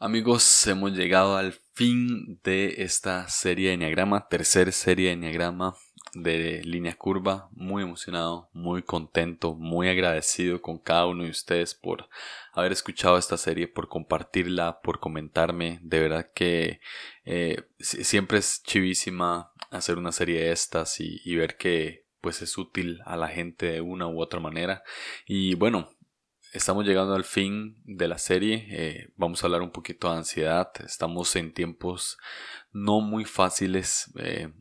Amigos, hemos llegado al fin de esta serie de Enneagrama, tercera serie de Enneagrama de línea curva. Muy emocionado, muy contento, muy agradecido con cada uno de ustedes por haber escuchado esta serie, por compartirla, por comentarme. De verdad que eh, siempre es chivísima hacer una serie de estas y, y ver que pues es útil a la gente de una u otra manera. Y bueno, Estamos llegando al fin de la serie. Eh, vamos a hablar un poquito de ansiedad. Estamos en tiempos no muy fáciles eh,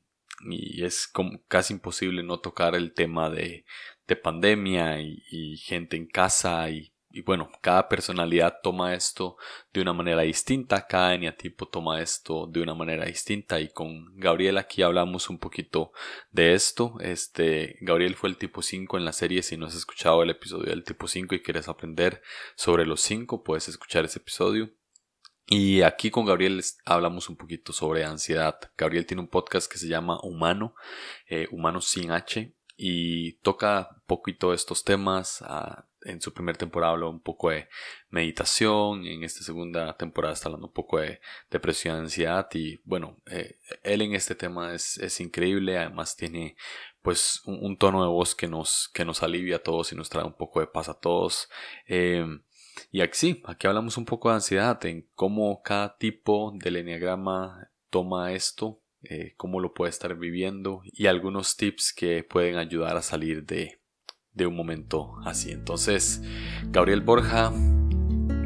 y es casi imposible no tocar el tema de, de pandemia y, gente en casa y bueno, cada personalidad toma esto de una manera distinta, cada eneatipo toma esto de una manera distinta y con Gabriel aquí hablamos un poquito de esto. Este, Gabriel fue el tipo 5 en la serie, si no has escuchado el episodio del tipo 5 y quieres aprender sobre los 5, puedes escuchar ese episodio. Y aquí con Gabriel hablamos un poquito sobre ansiedad. Gabriel tiene un podcast que se llama Humano, eh, Humano sin H, y toca un poquito estos temas. En su primera temporada habló un poco de meditación, en esta segunda temporada está hablando un poco de depresión, ansiedad y bueno, eh, él en este tema es, es, increíble, además tiene pues un, tono de voz que nos, que nos alivia a todos y nos trae un poco de paz a todos. Em, y aquí sí, aquí hablamos un poco de ansiedad, en cómo cada tipo del enneagrama toma esto, eh, cómo lo puede estar viviendo y algunos tips que pueden ayudar a salir de, de un momento así. Entonces, Gabriel Borja,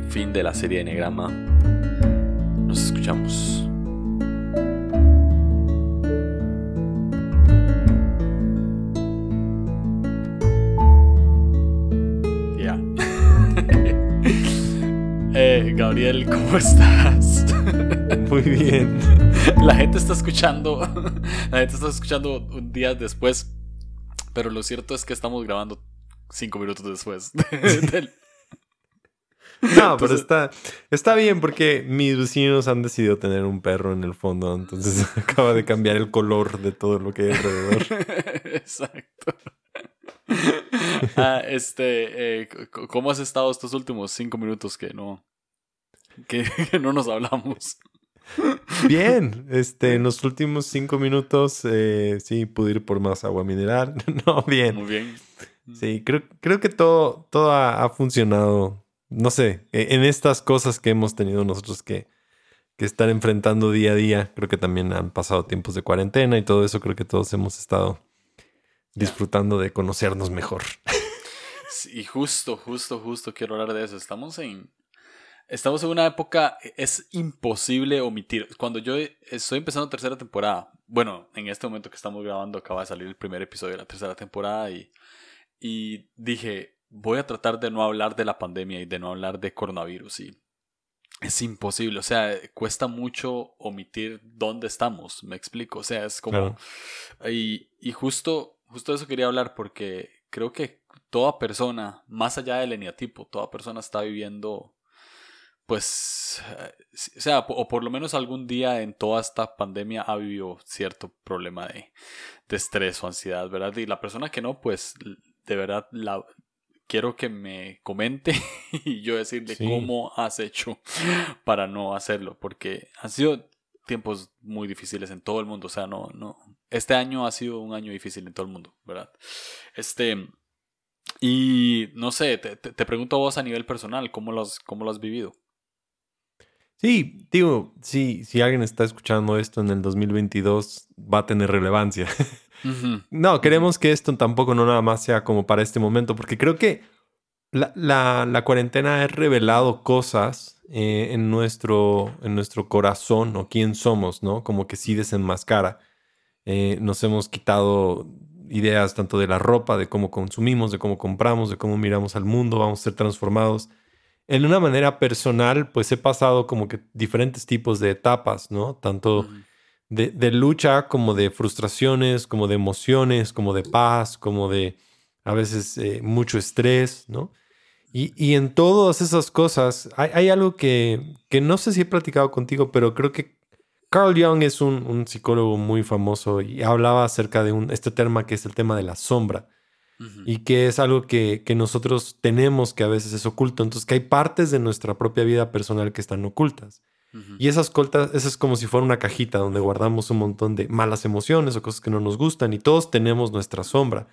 fin de la serie de Negrama. Nos escuchamos. Ya. eh, Gabriel, ¿cómo estás? Muy bien. La gente está escuchando. La gente está escuchando un día después pero lo cierto es que estamos grabando cinco minutos después. No, pero está, está bien porque mis vecinos han decidido tener un perro en el fondo, entonces acaba de cambiar el color de todo lo que hay alrededor. Exacto. Ah, este, eh, ¿cómo has estado estos últimos cinco minutos que no, que no nos hablamos? Bien, este, en los últimos cinco minutos eh, sí pude ir por más agua mineral. no, bien. Muy bien. Sí, creo, creo que todo, todo ha, funcionado. No sé, e, en estas cosas que hemos tenido nosotros que, que estar enfrentando día a día. Creo que también han pasado tiempos de cuarentena y todo eso. Creo que todos hemos estado disfrutando de conocernos mejor. Y justo, justo, justo quiero hablar de eso. Estamos en, Estamos en una época, es imposible omitir. Cuando yo estoy empezando tercera temporada, bueno, en este momento que estamos grabando acaba de salir el primer episodio de la tercera temporada y, y dije, voy a tratar de no hablar de la pandemia y de no hablar de coronavirus y es imposible, o sea, cuesta mucho omitir dónde estamos, me explico, o sea, es como... Y, y justo, justo eso quería hablar porque creo que toda persona, más allá del eneatipo, toda persona está viviendo pues, eh, o sea, o por lo menos algún día en toda esta pandemia ha vivido cierto problema de, de estrés o ansiedad, ¿verdad? Y la persona que no, pues, de verdad, la, quiero que me comente y yo decirle cómo has hecho para no hacerlo, porque han sido tiempos muy difíciles en todo el mundo, o sea, no, no, este año ha sido un año difícil en todo el mundo, ¿verdad? Este, y no sé, te, te, pregunto a vos a nivel personal, ¿cómo lo cómo lo has vivido? Sí, digo, sí, si alguien está escuchando esto en el 2022, va a tener relevancia. No, queremos que esto tampoco no nada más sea como para este momento, porque creo que la, la, cuarentena ha revelado cosas eh, en, nuestro, en nuestro corazón o quién somos, ¿no? Como que sí desenmascara. Eh, nos hemos quitado ideas tanto de la ropa, de cómo consumimos, de cómo compramos, de cómo miramos al mundo, vamos a ser transformados en una manera personal, pues he pasado como que diferentes tipos de etapas, ¿no? Tanto de, lucha como de frustraciones, como de emociones, como de paz, como de a veces eh, mucho estrés, ¿no? Y, en todas esas cosas hay, algo que, que, no sé si he platicado contigo, pero creo que Carl Jung es un, psicólogo muy famoso y hablaba acerca de un, este tema que es el tema de la sombra. Y que es algo que, que, nosotros tenemos que a veces es oculto. Entonces, que hay partes de nuestra propia vida personal que están ocultas. Y esas coltas, eso es como si fuera una cajita donde guardamos un montón de malas emociones o cosas que no nos gustan y todos tenemos nuestra sombra.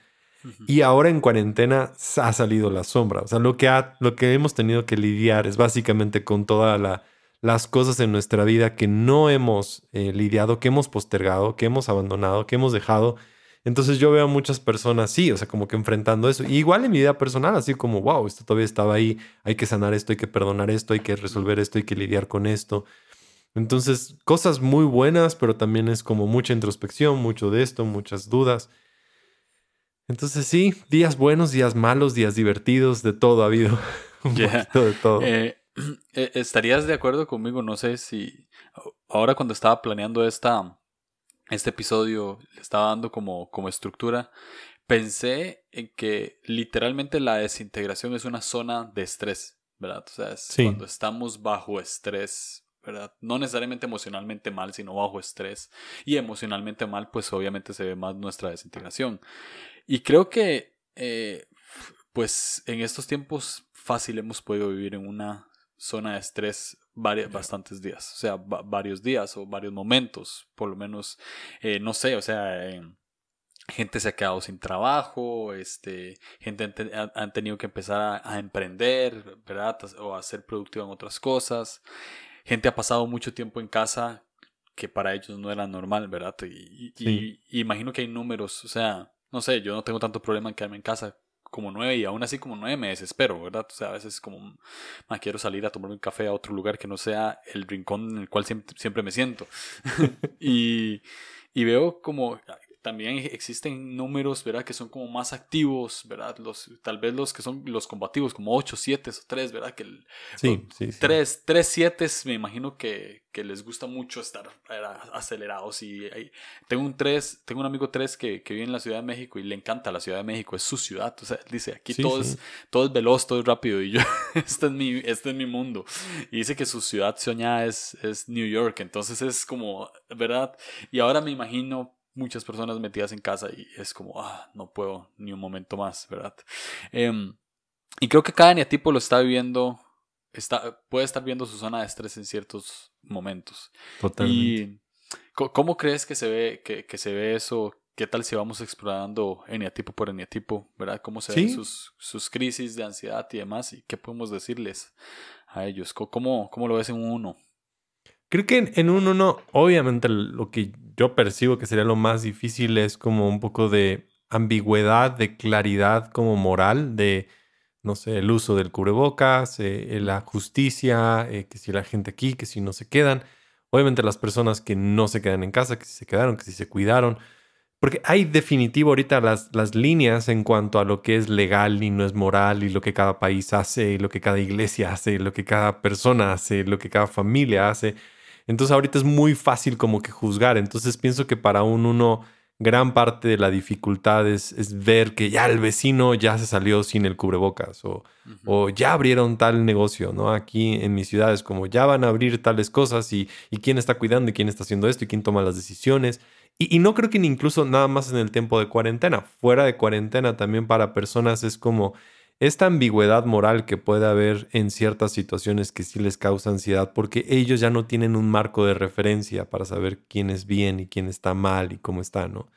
Y ahora en cuarentena ha salido la sombra. O sea, lo que, ha, lo que hemos tenido que lidiar es básicamente con todas las cosas en nuestra vida que no hemos eh, lidiado, que hemos postergado, que hemos abandonado, que hemos dejado. Entonces yo veo a muchas personas, sí, o sea, como que enfrentando eso. igual en mi vida personal, así como, wow, esto todavía estaba ahí, hay que sanar esto, hay que perdonar esto, hay que resolver esto, hay que lidiar con esto. Entonces, cosas muy buenas, pero también es como mucha introspección, mucho de esto, muchas dudas. Entonces sí, días buenos, días malos, días divertidos, de todo ha habido. Un poquito de todo. Eh, eh, ¿Estarías de acuerdo conmigo? No sé si ahora cuando estaba planeando esta, este episodio, le estaba dando como, como estructura, pensé en que literalmente la desintegración es una zona de estrés, ¿verdad? O sea, es cuando estamos bajo estrés, ¿verdad? No necesariamente emocionalmente mal, sino bajo estrés. Y emocionalmente mal, pues obviamente se ve más nuestra desintegración. Y creo que, eh, pues en estos tiempos fácil hemos podido vivir en una zona de estrés varios, bastantes días, o sea, varios días o varios momentos, por lo menos, eh, no sé, o sea, gente se ha quedado sin trabajo, este, gente han, tenido que empezar a, emprender, ¿verdad? O a ser productiva en otras cosas. Gente ha pasado mucho tiempo en casa que para ellos no era normal, ¿verdad? y imagino que hay números, o sea, no sé, yo no tengo tanto problema en quedarme en casa como nueve y aún así como nueve me desespero, ¿verdad? O sea, a veces como, me quiero salir a tomarme un café a otro lugar que no sea el rincón en el cual siempre, siempre me siento. y, y veo como también existen números, ¿verdad? Que son como más activos, ¿verdad? Los, tal vez los que son los combativos, como 8, 7 o 3, ¿verdad? Que el, sí, sí, 3, 3, 7 me imagino que, que, les gusta mucho estar acelerados. Y tengo un 3, tengo un amigo 3 que, que, vive en la Ciudad de México y le encanta la Ciudad de México, es su ciudad. O sea, dice, aquí todo, Es, todo es veloz, todo es rápido. Y yo, este es mi, este es mi mundo. Y dice que su ciudad soñada es, es New York. Entonces es como, ¿verdad? Y ahora me imagino muchas personas metidas en casa y es como, ah, no puedo ni un momento más, ¿verdad? Em, y creo que cada eneatipo lo está viviendo, está, puede estar viendo su zona de estrés en ciertos momentos. Totalmente. Y, ¿Cómo crees que se ve, que, que se ve eso? ¿Qué tal si vamos explorando eneatipo por eneatipo, verdad? ¿Cómo se ven sus, sus crisis de ansiedad y demás? ¿Y qué podemos decirles a ellos? ¿Cómo, cómo lo ves en uno? Creo que en, un uno, obviamente lo que yo percibo que sería lo más difícil es como un poco de ambigüedad, de claridad como moral, de, no sé, el uso del cubrebocas, eh, la justicia, eh, que si la gente aquí, que si no se quedan. Obviamente las personas que no se quedan en casa, que si se quedaron, que si se cuidaron. Porque hay definitivo ahorita las, las líneas en cuanto a lo que es legal y no es moral y lo que cada país hace, y lo que cada iglesia hace, lo que cada persona hace, lo que cada familia hace. Entonces ahorita es muy fácil como que juzgar. Entonces pienso que para un uno gran parte de la dificultad es, ver que ya el vecino ya se salió sin el cubrebocas o, o, ya abrieron tal negocio, ¿no? Aquí en mis ciudades como ya van a abrir tales cosas y, y quién está cuidando y quién está haciendo esto y quién toma las decisiones. Y, y, no creo que ni incluso nada más en el tiempo de cuarentena, fuera de cuarentena también para personas es como esta ambigüedad moral que puede haber en ciertas situaciones que sí les causa ansiedad porque ellos ya no tienen un marco de referencia para saber quién es bien y quién está mal y cómo está, ¿no?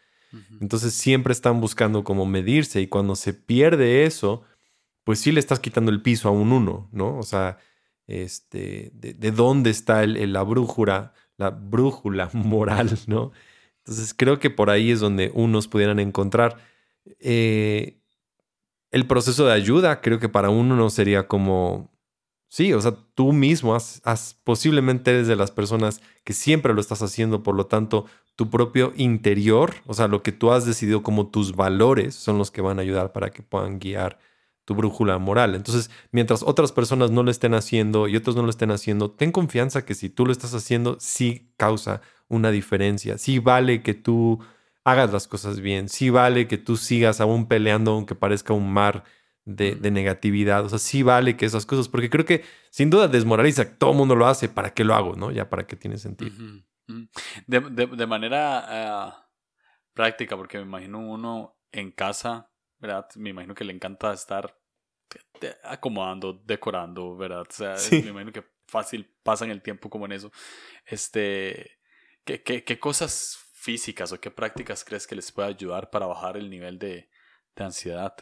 Entonces siempre están buscando cómo medirse y cuando se pierde eso, pues sí le estás quitando el piso a un uno, ¿no? O sea, este, de, dónde está el, la brújula, la brújula moral, ¿no? Entonces creo que por ahí es donde unos pudieran encontrar. Eh, el proceso de ayuda creo que para uno no sería como, sí, o sea, tú mismo has, posiblemente eres de las personas que siempre lo estás haciendo, por lo tanto, tu propio interior, o sea, lo que tú has decidido como tus valores son los que van a ayudar para que puedan guiar tu brújula moral. Entonces, mientras otras personas no lo estén haciendo y otros no lo estén haciendo, ten confianza que si tú lo estás haciendo, sí causa una diferencia, sí vale que tú hagas las cosas bien. Sí vale que tú sigas aún peleando aunque parezca un mar de, negatividad. O sea, sí vale que esas cosas, porque creo que sin duda desmoraliza, todo el mundo lo hace, ¿para qué lo hago? ¿No? Ya para qué tiene sentido. de, manera ah, práctica, porque me imagino uno en casa ¿verdad? Me imagino que le encanta estar acomodando, decorando, ¿verdad? O sea, me imagino que fácil pasan el tiempo como en eso. Este, ¿qué, qué, qué cosas físicas o qué prácticas crees que les puede ayudar para bajar el nivel de, de ansiedad?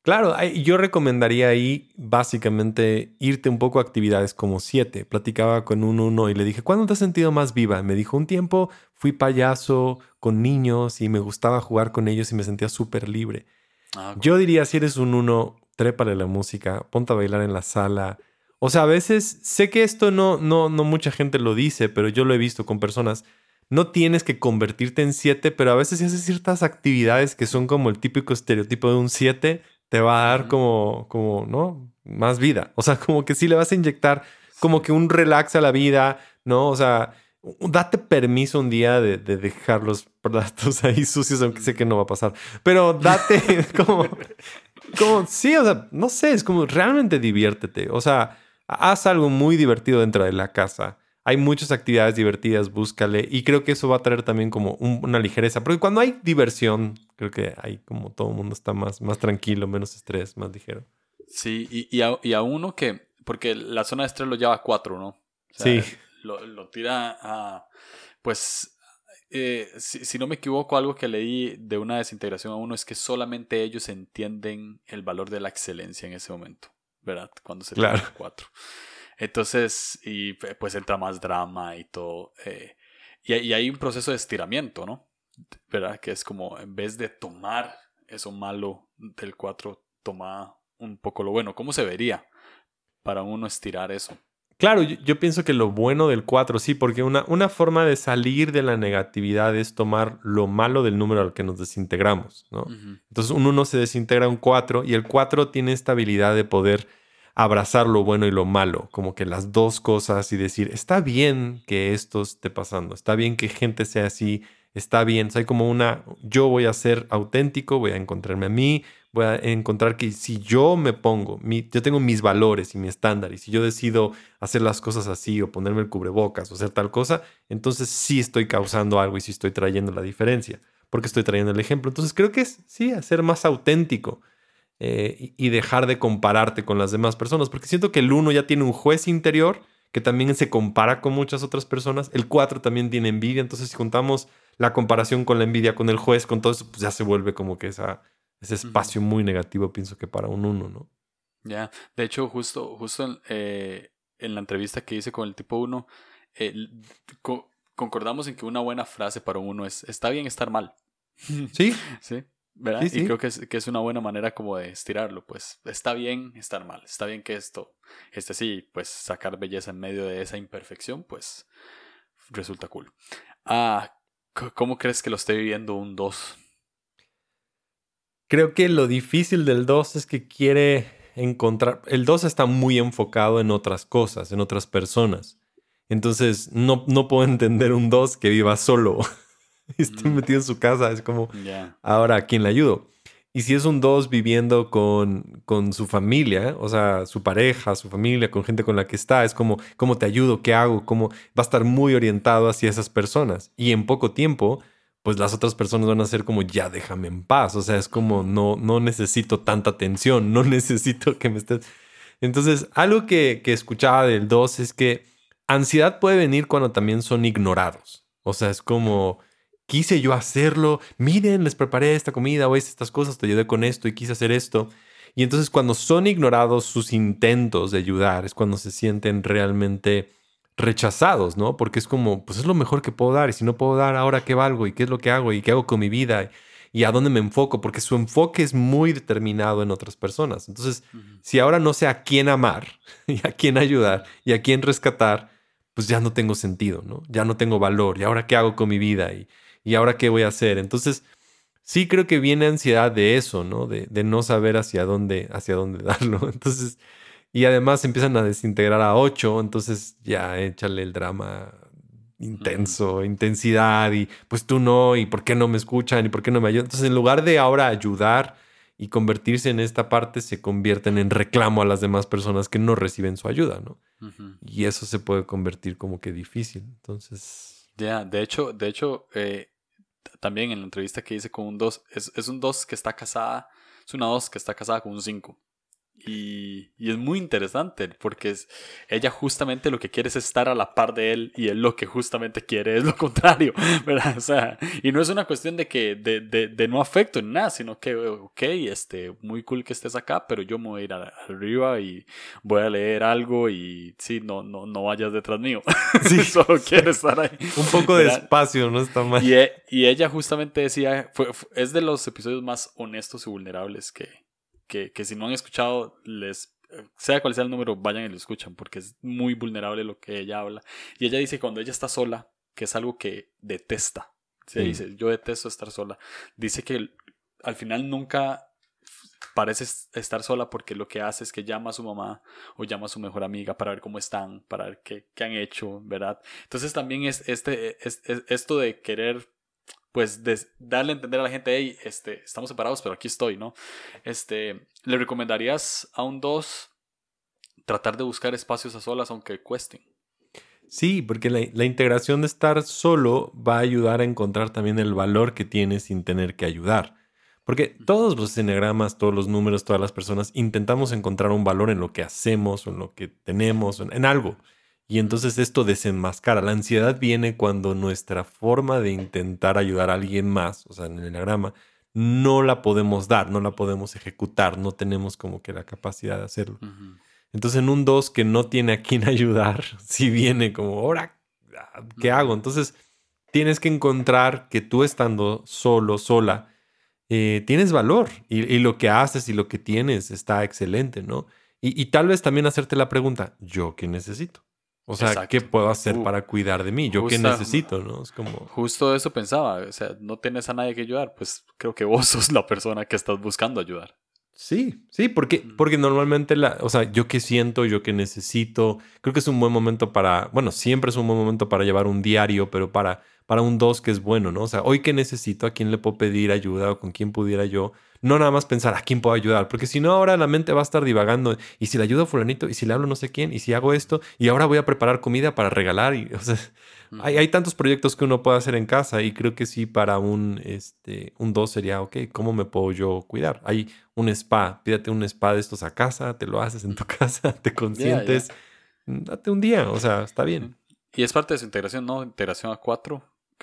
Claro, yo recomendaría ahí básicamente irte un poco a actividades como siete. Platicaba con un uno y le dije, ¿cuándo te has sentido más viva? Me dijo, un tiempo fui payaso con niños y me gustaba jugar con ellos y me sentía súper libre. Ah, yo diría, si eres un uno, trépale la música, ponte a bailar en la sala. O sea, a veces sé que esto no, no, no mucha gente lo dice, pero yo lo he visto con personas. No tienes que convertirte en siete, pero a veces si haces ciertas actividades que son como el típico estereotipo de un siete, te va a dar como, como, ¿no? Más vida. O sea, como que sí le vas a inyectar como que un relax a la vida, ¿no? O sea, date permiso un día de, dejar los platos ahí sucios, aunque sé que no va a pasar. Pero date como, como, sí, o sea, no sé, es como realmente diviértete. O sea, haz algo muy divertido dentro de la casa hay muchas actividades divertidas, búscale. Y creo que eso va a traer también como una ligereza. Porque cuando hay diversión, creo que hay como todo el mundo está más, más tranquilo, menos estrés, más ligero. Sí, y, y, a, y a, uno que, porque la zona de estrés lo lleva a cuatro, ¿no? sí. Lo, lo, tira a, pues, eh, si, si, no me equivoco, algo que leí de una desintegración a uno es que solamente ellos entienden el valor de la excelencia en ese momento, ¿verdad? Cuando se claro. a cuatro. Entonces, y pues entra más drama y todo. Eh, y, hay un proceso de estiramiento, ¿no? ¿Verdad? Que es como, en vez de tomar eso malo del 4, toma un poco lo bueno. ¿Cómo se vería para uno estirar eso? Claro, yo, pienso que lo bueno del 4, sí, porque una, una, forma de salir de la negatividad es tomar lo malo del número al que nos desintegramos, ¿no? Entonces un 1 se desintegra un 4 y el 4 tiene esta habilidad de poder abrazar lo bueno y lo malo, como que las dos cosas y decir, está bien que esto esté pasando, está bien que gente sea así, está bien, o hay como una, yo voy a ser auténtico, voy a encontrarme a mí, voy a encontrar que si yo me pongo, yo tengo mis valores y mi estándar, y si yo decido hacer las cosas así o ponerme el cubrebocas o hacer tal cosa, entonces sí estoy causando algo y sí estoy trayendo la diferencia, porque estoy trayendo el ejemplo. Entonces creo que es, sí, hacer más auténtico eh, y dejar de compararte con las demás personas, porque siento que el 1 ya tiene un juez interior que también se compara con muchas otras personas, el 4 también tiene envidia, entonces si juntamos la comparación con la envidia, con el juez, con todo eso, pues ya se vuelve como que esa, ese espacio muy negativo, pienso que para un 1, ¿no? Ya, de hecho, justo, justo eh, en la entrevista que hice con el tipo 1, concordamos en que una buena frase para un 1 es, está bien estar mal. Sí. sí. ¿Verdad? Y creo que es, que es una buena manera como de estirarlo, pues está bien estar mal, está bien que esto, este sí, pues sacar belleza en medio de esa imperfección, pues resulta cool. Ah, ¿cómo crees que lo esté viviendo un 2? Creo que lo difícil del 2 es que quiere encontrar, el 2 está muy enfocado en otras cosas, en otras personas. Entonces, no, no puedo entender un 2 que viva solo. Estoy metido en su casa, es como, ahora, ¿a quién le ayudo? Y si es un dos viviendo con, con su familia, o sea, su pareja, su familia, con gente con la que está, es como, ¿cómo te ayudo? ¿Qué hago? ¿Cómo? Va a estar muy orientado hacia esas personas. Y en poco tiempo, pues las otras personas van a ser como, ya déjame en paz. O sea, es como, no, no necesito tanta atención, no necesito que me estés... Entonces, algo que, que escuchaba del dos es que ansiedad puede venir cuando también son ignorados. O sea, es como quise yo hacerlo, miren, les preparé esta comida o estas cosas, te ayudé con esto y quise hacer esto. Y entonces cuando son ignorados sus intentos de ayudar es cuando se sienten realmente rechazados, ¿no? Porque es como, pues es lo mejor que puedo dar y si no puedo dar, ahora qué valgo y qué es lo que hago y qué hago con mi vida y a dónde me enfoco, porque su enfoque es muy determinado en otras personas. Entonces, si ahora no sé a quién amar y a quién ayudar y a quién rescatar, pues ya no tengo sentido, ¿no? Ya no tengo valor y ahora qué hago con mi vida y ¿y ahora qué voy a hacer? Entonces, sí creo que viene ansiedad de eso, ¿no? De, no saber hacia dónde, hacia dónde darlo. Entonces, y además empiezan a desintegrar a ocho, entonces ya échale el drama intenso, intensidad y pues tú no, y por qué no me escuchan y por qué no me ayudan. Entonces, en lugar de ahora ayudar y convertirse en esta parte, se convierten en reclamo a las demás personas que no reciben su ayuda, ¿no? Y eso se puede convertir como que difícil. Entonces... Ya, de hecho, de hecho, eh, también en la entrevista que hice con un 2, es, es un 2 que está casada, es una 2 que está casada con un 5. Y, y, es muy interesante porque es, ella justamente lo que quiere es estar a la par de él y él lo que justamente quiere es lo contrario, ¿verdad? O sea, y no es una cuestión de que de, de, de no afecto en nada, sino que, ok, este, muy cool que estés acá, pero yo me voy a ir arriba y voy a leer algo y sí, no, no, no vayas detrás mío. Sí, solo quiero estar ahí. Un poco de espacio, no está mal. Y, e, y ella justamente decía, fue, es de los episodios más honestos y vulnerables que, que, si no han escuchado, les sea cual sea el número, vayan y lo escuchan, porque es muy vulnerable lo que ella habla. Y ella dice que cuando ella está sola, que es algo que detesta. Se dice, yo detesto estar sola. Dice que al final nunca parece estar sola porque lo que hace es que llama a su mamá o llama a su mejor amiga para ver cómo están, para ver qué, qué han hecho, ¿verdad? Entonces también es, este, es, esto de querer pues darle a entender a la gente, hey, este, estamos separados, pero aquí estoy, ¿no? Este, ¿le recomendarías a un 2 tratar de buscar espacios a solas aunque cuesten? Sí, porque la, la, integración de estar solo va a ayudar a encontrar también el valor que tienes sin tener que ayudar. Porque todos los eneagramas, todos los números, todas las personas intentamos encontrar un valor en lo que hacemos o en lo que tenemos, en algo. Y entonces esto desenmascara. La ansiedad viene cuando nuestra forma de intentar ayudar a alguien más, o sea, en el enagrama, no la podemos dar, no la podemos ejecutar, no tenemos como que la capacidad de hacerlo. Entonces en un 2 que no tiene a quien ayudar, si viene como, ahora, ¿qué hago? Entonces tienes que encontrar que tú estando solo, sola, eh, tienes valor y, lo que haces y lo que tienes está excelente, ¿no? Y, y tal vez también hacerte la pregunta, ¿yo qué necesito? O sea, ¿qué puedo hacer para cuidar de mí? ¿Yo qué necesito? ¿no? Es como... Justo eso pensaba. O sea, no tienes a nadie que ayudar. Pues creo que vos sos la persona que estás buscando ayudar. Sí, sí, porque, porque normalmente, la, o sea, yo qué siento, yo qué necesito, creo que es un buen momento para, bueno, siempre es un buen momento para llevar un diario, pero para, para un dos que es bueno, ¿no? O sea, hoy qué necesito, a quién le puedo pedir ayuda o con quién pudiera yo no nada más pensar a quién puedo ayudar, porque si no, ahora la mente va a estar divagando. Y si le ayudo a Fulanito, y si le hablo no sé quién, y si hago esto, y ahora voy a preparar comida para regalar. Y, o sea, hay, hay, tantos proyectos que uno puede hacer en casa, y creo que sí, para un, este, un dos sería, ok, ¿cómo me puedo yo cuidar? Hay un spa, pídate un spa de estos a casa, te lo haces en tu casa, te consientes, date un día, o sea, está bien. Y es parte de su integración, ¿no? Integración a cuatro.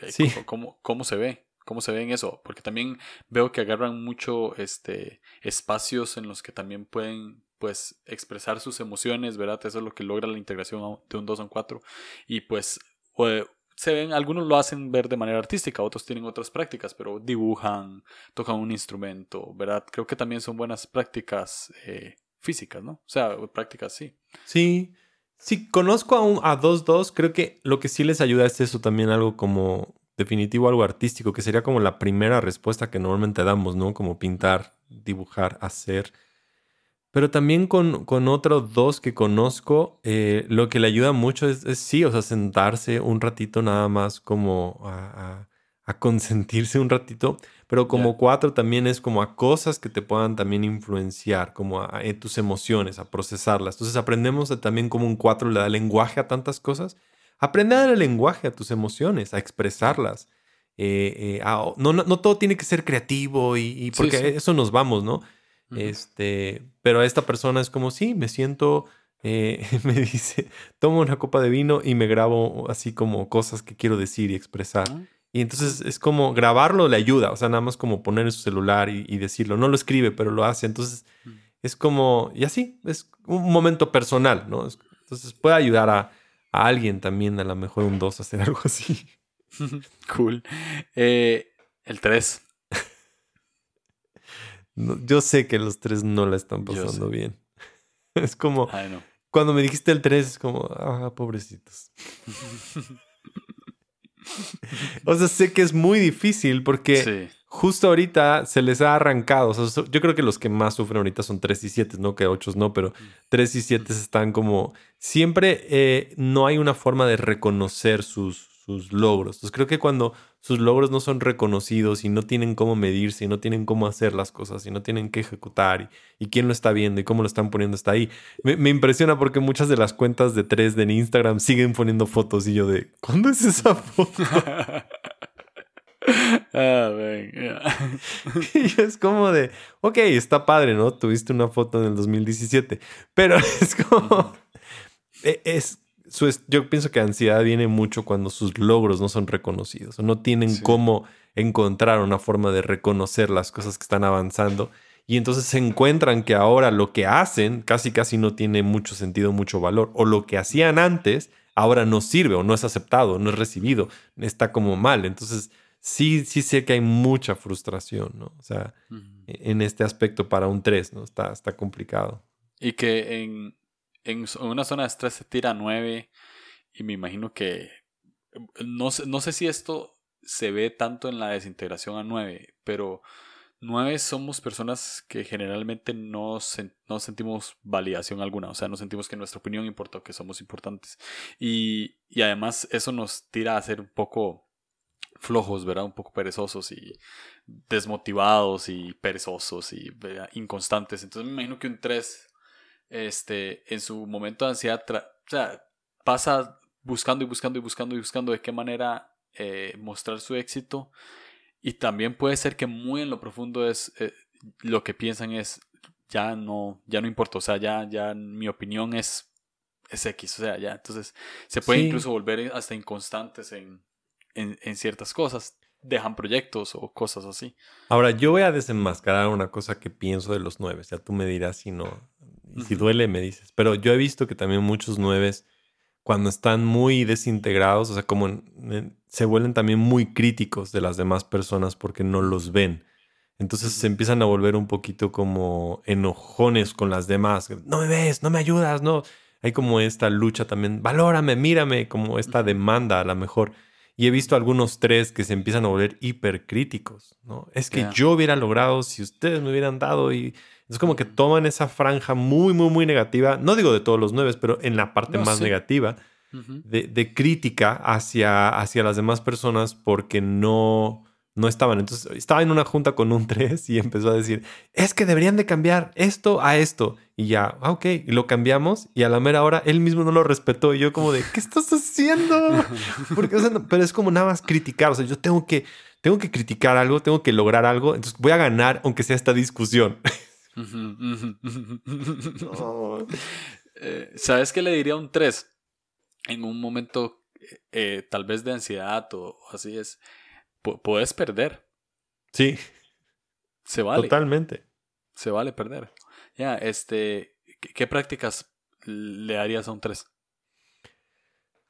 Sí. ¿Cómo, cómo se ve? cómo se ve en eso, porque también veo que agarran mucho este, espacios en los que también pueden pues expresar sus emociones, ¿verdad? Eso es lo que logra la integración de un 2 a un 4 y pues se ven, algunos lo hacen ver de manera artística, otros tienen otras prácticas, pero dibujan, tocan un instrumento, ¿verdad? Creo que también son buenas prácticas eh, físicas, ¿no? O sea, prácticas sí. Sí, sí, conozco a un a 2-2, creo que lo que sí les ayuda es eso también, algo como definitivo algo artístico, que sería como la primera respuesta que normalmente damos, ¿no? Como pintar, dibujar, hacer. Pero también con, con otros dos que conozco, eh, lo que le ayuda mucho es, sí, o sea, sentarse un ratito nada más como a, consentirse un ratito, pero como cuatro también es como a cosas que te puedan también influenciar, como a, tus emociones, a procesarlas. Entonces aprendemos también como un cuatro le da lenguaje a tantas cosas Aprende a dar el lenguaje a tus emociones, a expresarlas. Eh, eh, no, no, todo tiene que ser creativo y, porque eso nos vamos, ¿no? Este, pero a esta persona es como, sí, me siento, eh, me dice, tomo una copa de vino y me grabo así como cosas que quiero decir y expresar. Ah. Y entonces es como grabarlo le ayuda, o sea, nada más como poner en su celular y, decirlo. No lo escribe, pero lo hace. Entonces mm. es como, y así, es un momento personal, ¿no? Entonces puede ayudar a, a alguien también, a lo mejor un 2, hacer algo así. cool. Eh, el 3. yo sé que los tres no la están pasando bien. Es como. Cuando me dijiste el 3, es como, ah, pobrecitos. O sea, sé que es muy difícil porque justo ahorita se les ha arrancado. yo creo que los que más sufren ahorita son 3 y 7, no que 8 no, pero 3 y 7 están como. Siempre eh, no hay una forma de reconocer sus, sus logros. Entonces creo que cuando sus logros no son reconocidos y no tienen cómo medirse y no tienen cómo hacer las cosas y no tienen que ejecutar y, quién lo está viendo y cómo lo están poniendo está ahí. Me, me, impresiona porque muchas de las cuentas de 3 de Instagram siguen poniendo fotos y yo de, ¿cuándo es esa foto? Ah, y es como de, ok, está padre, ¿no? Tuviste una foto en el 2017, pero es como, e, yo pienso que ansiedad viene mucho cuando sus logros no son reconocidos o no tienen cómo encontrar una forma de reconocer las cosas que están avanzando y entonces se encuentran que ahora lo que hacen casi casi no tiene mucho sentido, mucho valor o lo que hacían antes ahora no sirve o no es aceptado, no es recibido, está como mal. Entonces sí, sí sé que hay mucha frustración, ¿no? O sea, e, en este aspecto para un 3, ¿no? Está, está complicado. Y que en, en una zona de estrés se tira 9 y me imagino que no sé, no sé si esto se ve tanto en la desintegración a 9, pero 9 somos personas que generalmente no, no sentimos validación alguna, o sea, no sentimos que nuestra opinión importa o que somos importantes. Y, y además eso nos tira a ser un poco flojos, ¿verdad? Un poco perezosos y desmotivados y perezosos y inconstantes. Entonces me imagino que un 3, este, en su momento de ansiedad, o sea, pasa buscando y buscando y buscando y buscando de qué manera eh, mostrar su éxito. Y también puede ser que muy en lo profundo es eh, lo que piensan es ya no, ya no importa, o sea, ya, ya mi opinión es, es X, o sea, ya, entonces se puede incluso volver hasta inconstantes en, en, ciertas cosas, dejan proyectos o cosas así. Ahora, yo voy a desenmascarar una cosa que pienso de los nueve. Ya tú me dirás si no, y si duele, me dices. Pero yo he visto que también muchos nueves, cuando están muy desintegrados, o sea, como se vuelven también muy críticos de las demás personas porque no los ven. Entonces se empiezan a volver un poquito como enojones con las demás. No me ves, no me ayudas, no. Hay como esta lucha también, valórame, mírame, como esta demanda a lo mejor. Y he visto algunos tres que se empiezan a volver hipercríticos, ¿no? Es que yo hubiera logrado si ustedes me hubieran dado y es como que toman esa franja muy, muy, muy negativa, no digo de todos los nueve, pero en la parte más negativa de, de, crítica hacia, hacia las demás personas porque no, no estaban. Entonces estaba en una junta con un 3 y empezó a decir, es que deberían de cambiar esto a esto. Y ya, ah, ok, y lo cambiamos y a la mera hora él mismo no lo respetó. Y yo como de, ¿qué estás haciendo? Porque, pero es como nada más criticar. O sea, yo tengo que, tengo que criticar algo, tengo que lograr algo. Entonces voy a ganar aunque sea esta discusión. Eh, ¿Sabes qué le diría un 3? En un momento eh, tal vez de ansiedad o así es puedes perder. Sí. Se vale. Totalmente. Se vale perder. Ya, este, ¿qué, prácticas le harías a un 3?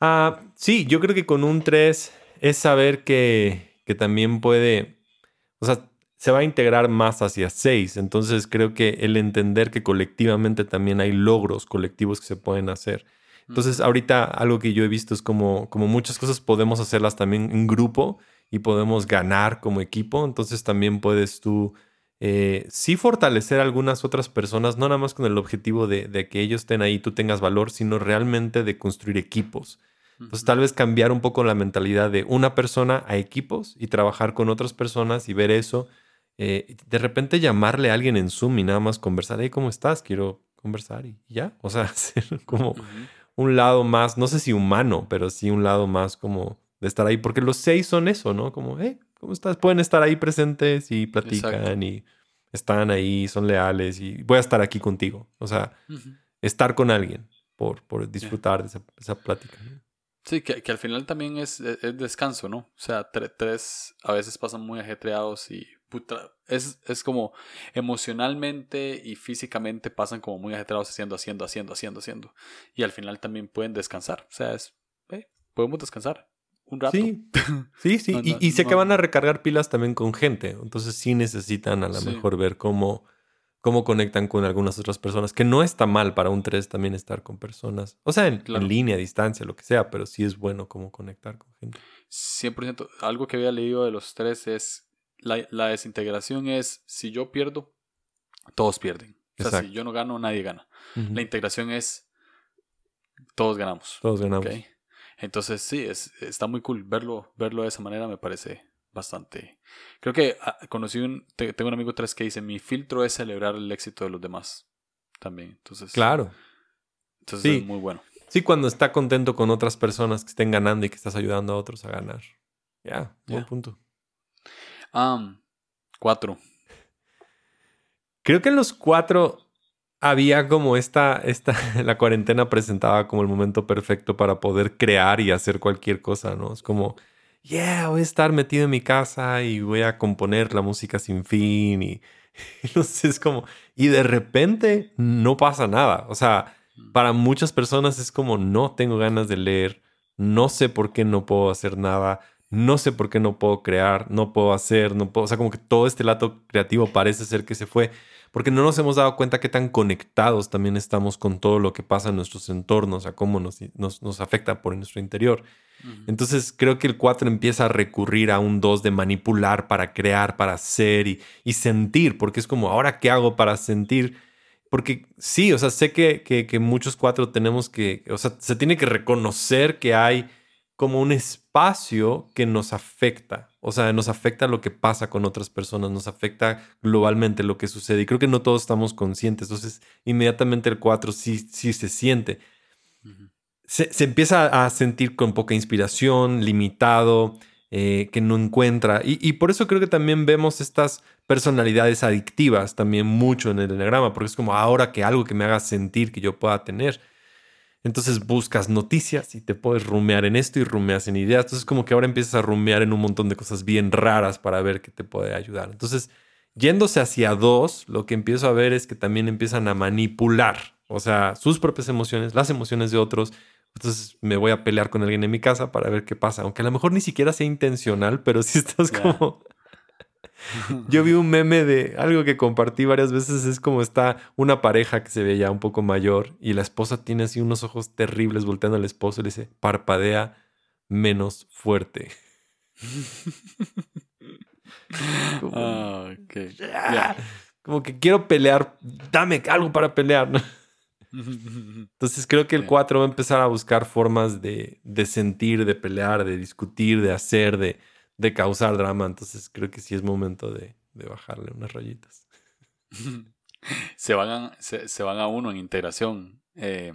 Ah, sí, yo creo que con un 3 es saber que, que también puede, o sea, se va a integrar más hacia 6. Entonces creo que el entender que colectivamente también hay logros colectivos que se pueden hacer. Entonces ahorita algo que yo he visto es como, como muchas cosas podemos hacerlas también en grupo y podemos ganar como equipo. Entonces también puedes tú eh, sí fortalecer a algunas otras personas, no nada más con el objetivo de, que ellos estén ahí, tú tengas valor, sino realmente de construir equipos. Entonces tal vez cambiar un poco la mentalidad de una persona a equipos y trabajar con otras personas y ver eso. Eh, de repente llamarle a alguien en Zoom y nada más conversar, hey, ¿cómo estás? Quiero conversar y ya. O sea, hacer como un lado más, no sé si humano, pero sí un lado más como de estar ahí, porque los seis son eso, ¿no? Como, hey, ¿cómo estás? Pueden estar ahí presentes y platican y están ahí, son leales y voy a estar aquí contigo. O sea, estar con alguien por, por disfrutar de esa, plática. Sí, que, al final también es, descanso, ¿no? O sea, tres a veces pasan muy ajetreados y puta, es, es como emocionalmente y físicamente pasan como muy ajetreados haciendo, haciendo, haciendo, haciendo, haciendo. Y al final también pueden descansar. O sea, es, podemos descansar un rato. Sí, sí, sí. y, sé que van a recargar pilas también con gente. Entonces sí necesitan a lo mejor ver cómo, cómo conectan con algunas otras personas. Que no está mal para un 3 también estar con personas. O sea, en, línea, a distancia, lo que sea, pero sí es bueno cómo conectar con gente. 100%. Algo que había leído de los tres es la, desintegración es si yo pierdo, todos pierden. O sea, si yo no gano, nadie gana. La integración es todos ganamos. Todos ganamos. Entonces sí, es, está muy cool verlo, verlo de esa manera me parece bastante. Creo que ah, conocí un, tengo un amigo tres que dice, mi filtro es celebrar el éxito de los demás también. Entonces, claro. Entonces es muy bueno. Sí, cuando está contento con otras personas que estén ganando y que estás ayudando a otros a ganar. Ya, buen punto. Um, cuatro. Creo que en los cuatro había como esta, esta, la cuarentena presentaba como el momento perfecto para poder crear y hacer cualquier cosa, ¿no? Es como, yeah, voy a estar metido en mi casa y voy a componer la música sin fin y, no sé, es como, y de repente no pasa nada. O sea, mm. para muchas personas es como, no tengo ganas de leer, no sé por qué no puedo hacer nada, no sé por qué no puedo crear, no puedo hacer, no puedo, o sea, como que todo este lato creativo parece ser que se fue porque no nos hemos dado cuenta qué tan conectados también estamos con todo lo que pasa en nuestros entornos, a cómo nos, nos, afecta por nuestro interior. Entonces creo que el 4 empieza a recurrir a un 2 de manipular para crear, para hacer y, y, sentir, porque es como, ahora qué hago para sentir. Porque sí, o sea, sé que, que, que muchos 4 tenemos que, o sea, se tiene que reconocer que hay como un espacio que nos afecta. O sea, nos afecta lo que pasa con otras personas, nos afecta globalmente lo que sucede. Y creo que no todos estamos conscientes. Entonces, inmediatamente el 4 sí, sí se siente. se, empieza a sentir con poca inspiración, limitado, eh, que no encuentra. Y, y, por eso creo que también vemos estas personalidades adictivas también mucho en el enagrama, porque es como ahora que algo que me haga sentir que yo pueda tener. Entonces buscas noticias y te puedes rumear en esto y rumeas en ideas. Entonces como que ahora empiezas a rumear en un montón de cosas bien raras para ver qué te puede ayudar. Entonces, yéndose hacia dos, lo que empiezo a ver es que también empiezan a manipular, o sea, sus propias emociones, las emociones de otros. Entonces me voy a pelear con alguien en mi casa para ver qué pasa, aunque a lo mejor ni siquiera sea intencional, pero si estás como yo vi un meme de algo que compartí varias veces, es como está una pareja que se ve ya un poco mayor y la esposa tiene así unos ojos terribles volteando al esposo y le dice, parpadea menos fuerte. Ah, como, que quiero pelear, dame algo para pelear. Entonces creo que el 4 va a empezar a buscar formas de, de sentir, de pelear, de discutir, de hacer, de, de causar drama. Entonces creo que sí es momento de, bajarle unas rayitas. se, van a, se, van a uno en integración. Eh,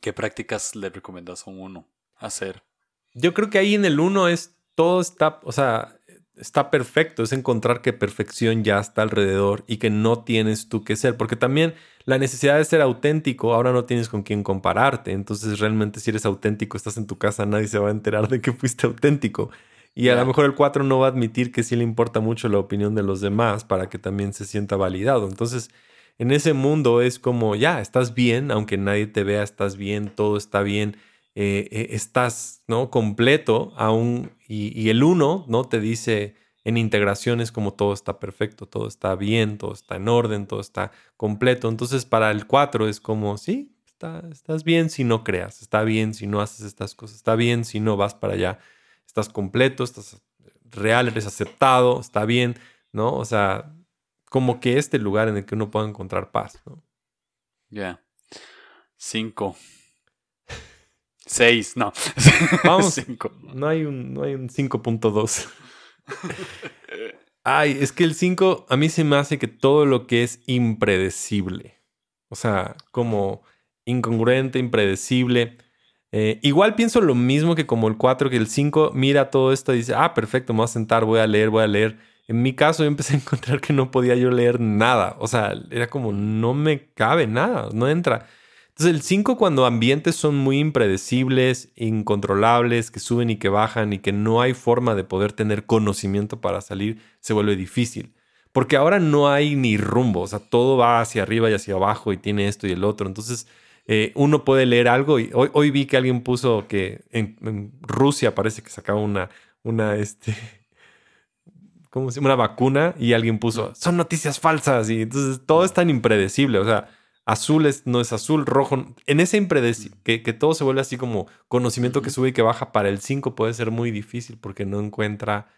¿Qué prácticas le recomiendas a un uno hacer? Yo creo que ahí en el uno es todo está, o sea, está perfecto. Es encontrar que perfección ya está alrededor y que no tienes tú que ser. Porque también la necesidad de ser auténtico, ahora no tienes con quién compararte. Entonces realmente si eres auténtico, estás en tu casa, nadie se va a enterar de que fuiste auténtico. Y a lo mejor el 4 no va a admitir que sí le importa mucho la opinión de los demás para que también se sienta validado. Entonces, en ese mundo es como, ya, estás bien, aunque nadie te vea, estás bien, todo está bien, eh, eh, estás, ¿no? Completo aún. Y, y el 1, ¿no? Te dice en integración es como todo está perfecto, todo está bien, todo está en orden, todo está completo. Entonces, para el 4 es como, sí, está, estás bien si no creas, está bien si no haces estas cosas, está bien si no vas para allá estás completo, estás real, eres aceptado, está bien, ¿no? O sea, como que este lugar en el que uno pueda encontrar paz, ¿no? Ya. Cinco. Seis, no. Vamos. Cinco. No hay un, no hay un 5.2. Ay, es que el 5 a mí se me hace que todo lo que es impredecible, o sea, como incongruente, impredecible, eh, igual pienso lo mismo que como el 4, que el 5 mira todo esto y dice, ah, perfecto, me voy a sentar, voy a leer, voy a leer. En mi caso yo empecé a encontrar que no podía yo leer nada. O sea, era como, no me cabe nada, no entra. Entonces el 5 cuando ambientes son muy impredecibles, incontrolables, que suben y que bajan y que no hay forma de poder tener conocimiento para salir, se vuelve difícil. Porque ahora no hay ni rumbo, o sea, todo va hacia arriba y hacia abajo y tiene esto y el otro. Entonces eh, uno puede leer algo y hoy, hoy, vi que alguien puso que en, Rusia parece que sacaba una, una, este, ¿cómo se llama? Una vacuna y alguien puso, son noticias falsas y entonces todo es tan impredecible, o sea, azul es, no es azul, rojo, en ese impredecible, que, que todo se vuelve así como conocimiento que sube y que baja para el 5 puede ser muy difícil porque no encuentra...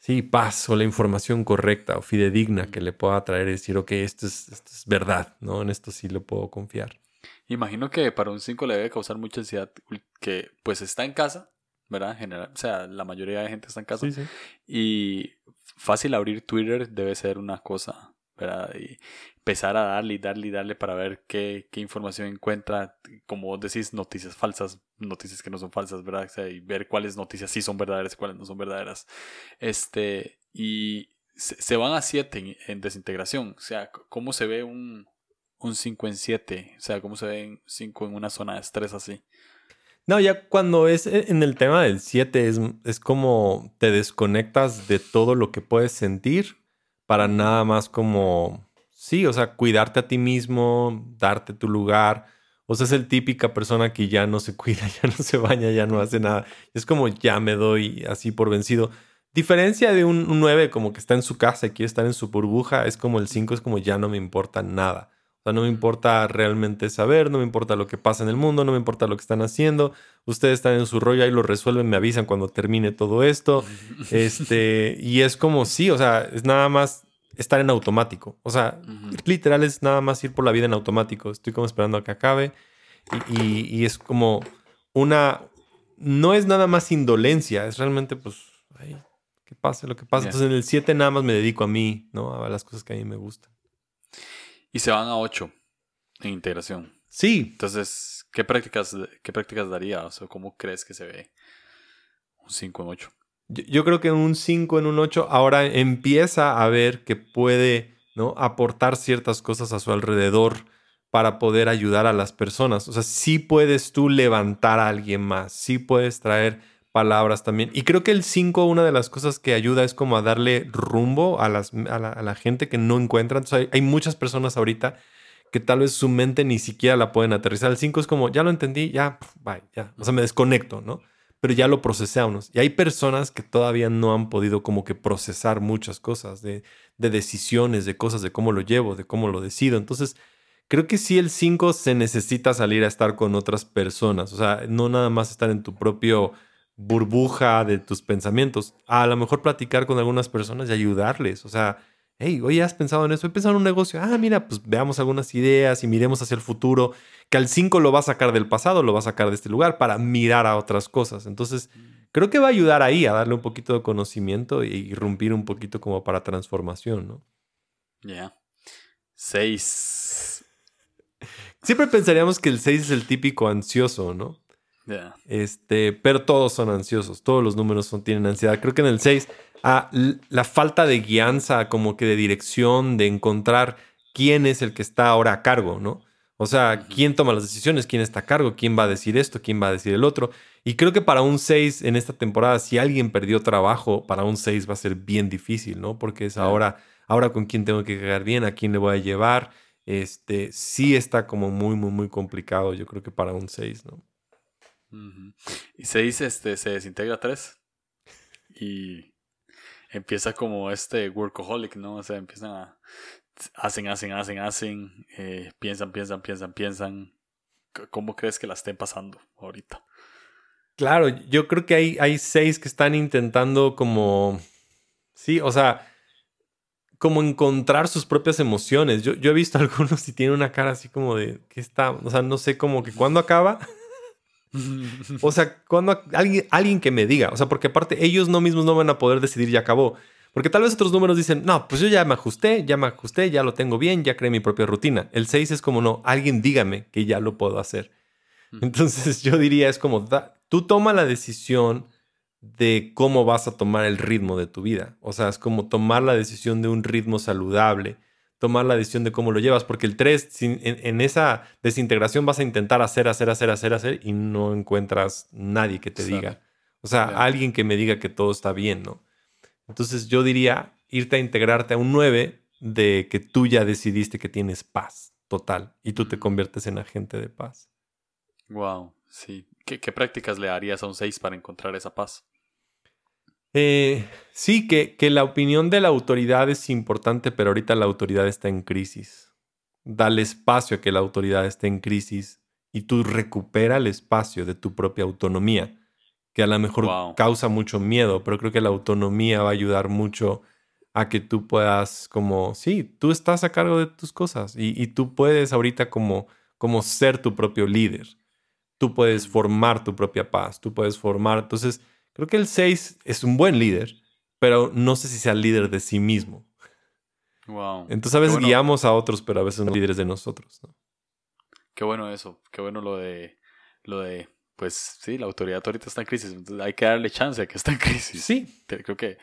Sí, paz o la información correcta o fidedigna que le pueda traer y decir, ok, esto es, esto es verdad, ¿no? En esto sí lo puedo confiar. Imagino que para un 5 le debe causar mucha ansiedad que pues está en casa, ¿verdad? General, o sea, la mayoría de gente está en casa. Y fácil abrir Twitter debe ser una cosa, ¿verdad? Y empezar a darle y darle y darle para ver qué, qué información encuentra, como vos decís, noticias falsas, noticias que no son falsas, ¿verdad? y ver cuáles noticias sí son verdaderas y cuáles no son verdaderas. Este, y se, van a 7 en, desintegración, o sea, ¿cómo se ve un, un 5 en 7? O sea, ¿cómo se ve 5 en una zona de estrés así? No, ya cuando es e, en el tema del 7 es, es como te desconectas de todo lo que puedes sentir para nada más como, sí, o sea, cuidarte a ti mismo, darte tu lugar. O sea, es el típica persona que ya no se cuida, ya no se baña, ya no hace nada. Es como ya me doy así por vencido. Diferencia de un, un 9 como que está en su casa y quiere estar en su burbuja, es como el 5 es como ya no me importa nada. O sea, no me importa realmente saber, no me importa lo que pasa en el mundo, no me importa lo que están haciendo. Ustedes están en su rollo, ahí lo resuelven, me avisan cuando termine todo esto. Este, y es como sí, o sea, es nada más estar en automático. O sea, literal es nada más ir por la vida en automático. Estoy como esperando a que acabe. Y, es como una. No es nada más indolencia, es realmente, pues, ay, que pase lo que pase. Entonces en el 7 nada más me dedico a mí, ¿no? A las cosas que a mí me gustan. Y se van a 8 en integración. Sí. Entonces, ¿qué prácticas, qué prácticas daría? O sea, ¿cómo crees que se ve un 5 en 8? Yo, creo que un 5 en un 8 ahora empieza a ver que puede ¿no? aportar ciertas cosas a su alrededor para poder ayudar a las personas. O sea, sí puedes tú levantar a alguien más, sí puedes traer palabras también. Y creo que el 5, una de las cosas que ayuda es como a darle rumbo a, las, a, la, gente que no encuentra. Entonces hay, muchas personas ahorita que tal vez su mente ni siquiera la pueden aterrizar. El 5 es como, ya lo entendí, ya, bye, ya. O sea, me desconecto, ¿no? Pero ya lo procesé a unos. Y hay personas que todavía no han podido como que procesar muchas cosas, de, de decisiones, de cosas, de cómo lo llevo, de cómo lo decido. Entonces, creo que sí el 5 se necesita salir a estar con otras personas. O sea, no nada más estar en tu propio burbuja de tus pensamientos. A lo mejor platicar con algunas personas y ayudarles. O sea, hey, oye, ¿has pensado en eso? He pensado en un negocio. Ah, mira, pues veamos algunas ideas y miremos hacia el futuro. Que al 5 lo va a sacar del pasado, lo va a sacar de este lugar para mirar a otras cosas. Entonces, creo que va a ayudar ahí a darle un poquito de conocimiento y irrumpir un poquito como para transformación, ¿no? Ya. 6. Siempre pensaríamos que el 6 es el típico ansioso, ¿no? Este, pero todos son ansiosos, todos los números son, tienen ansiedad. Creo que en el 6, ah, la falta de guianza, como que de dirección, de encontrar quién es el que está ahora a cargo, ¿no? O sea, quién toma las decisiones, quién está a cargo, quién va a decir esto, quién va a decir el otro. Y creo que para un 6 en esta temporada, si alguien perdió trabajo, para un 6 va a ser bien difícil, ¿no? Porque es ahora, ahora con quién tengo que quedar bien, a quién le voy a llevar. Este, sí está como muy, muy, muy complicado, yo creo que para un 6, ¿no? Y se dice, este, se desintegra 3 y empieza como este workaholic, ¿no? O sea, empiezan a... Hacen, hacen, hacen, hacen, eh, piensan, piensan, piensan, piensan. ¿Cómo crees que la estén pasando ahorita? Claro, yo creo que hay, hay seis que están intentando como... Sí, o sea, como encontrar sus propias emociones. Yo, yo he visto algunos y tienen una cara así como de, ¿qué está? O sea, no sé, como que cuando acaba o sea, cuando alguien, alguien que me diga, o sea, porque aparte ellos no mismos no van a poder decidir ya acabó. Porque tal vez otros números dicen, no, pues yo ya me ajusté, ya me ajusté, ya lo tengo bien, ya creé mi propia rutina. El 6 es como, no, alguien dígame que ya lo puedo hacer. Entonces yo diría, es como, tú toma la decisión de cómo vas a tomar el ritmo de tu vida. O sea, es como tomar la decisión de un ritmo saludable tomar la decisión de cómo lo llevas, porque el 3, en, esa desintegración vas a intentar hacer, hacer, hacer, hacer, hacer y no encuentras nadie que te diga. O sea, alguien que me diga que todo está bien, ¿no? Entonces yo diría irte a integrarte a un 9 de que tú ya decidiste que tienes paz total y tú te conviertes en agente de paz. Wow, sí. ¿Qué, qué prácticas le harías a un 6 para encontrar esa paz? Eh, sí, que, que la opinión de la autoridad es importante, pero ahorita la autoridad está en crisis. Dale espacio a que la autoridad esté en crisis y tú recupera el espacio de tu propia autonomía, que a lo mejor causa mucho miedo, pero creo que la autonomía va a ayudar mucho a que tú puedas como, sí, tú estás a cargo de tus cosas y, y tú puedes ahorita como, como ser tu propio líder. Tú puedes formar tu propia paz, tú puedes formar, entonces Creo que el 6 es un buen líder, pero no sé si sea líder de sí mismo. Wow. Entonces a veces guiamos a otros, pero a veces no líderes de nosotros. ¿no? Qué bueno eso, qué bueno lo de, lo de, pues sí, la autoridad ahorita está en crisis, entonces hay que darle chance a que está en crisis. Sí. Creo que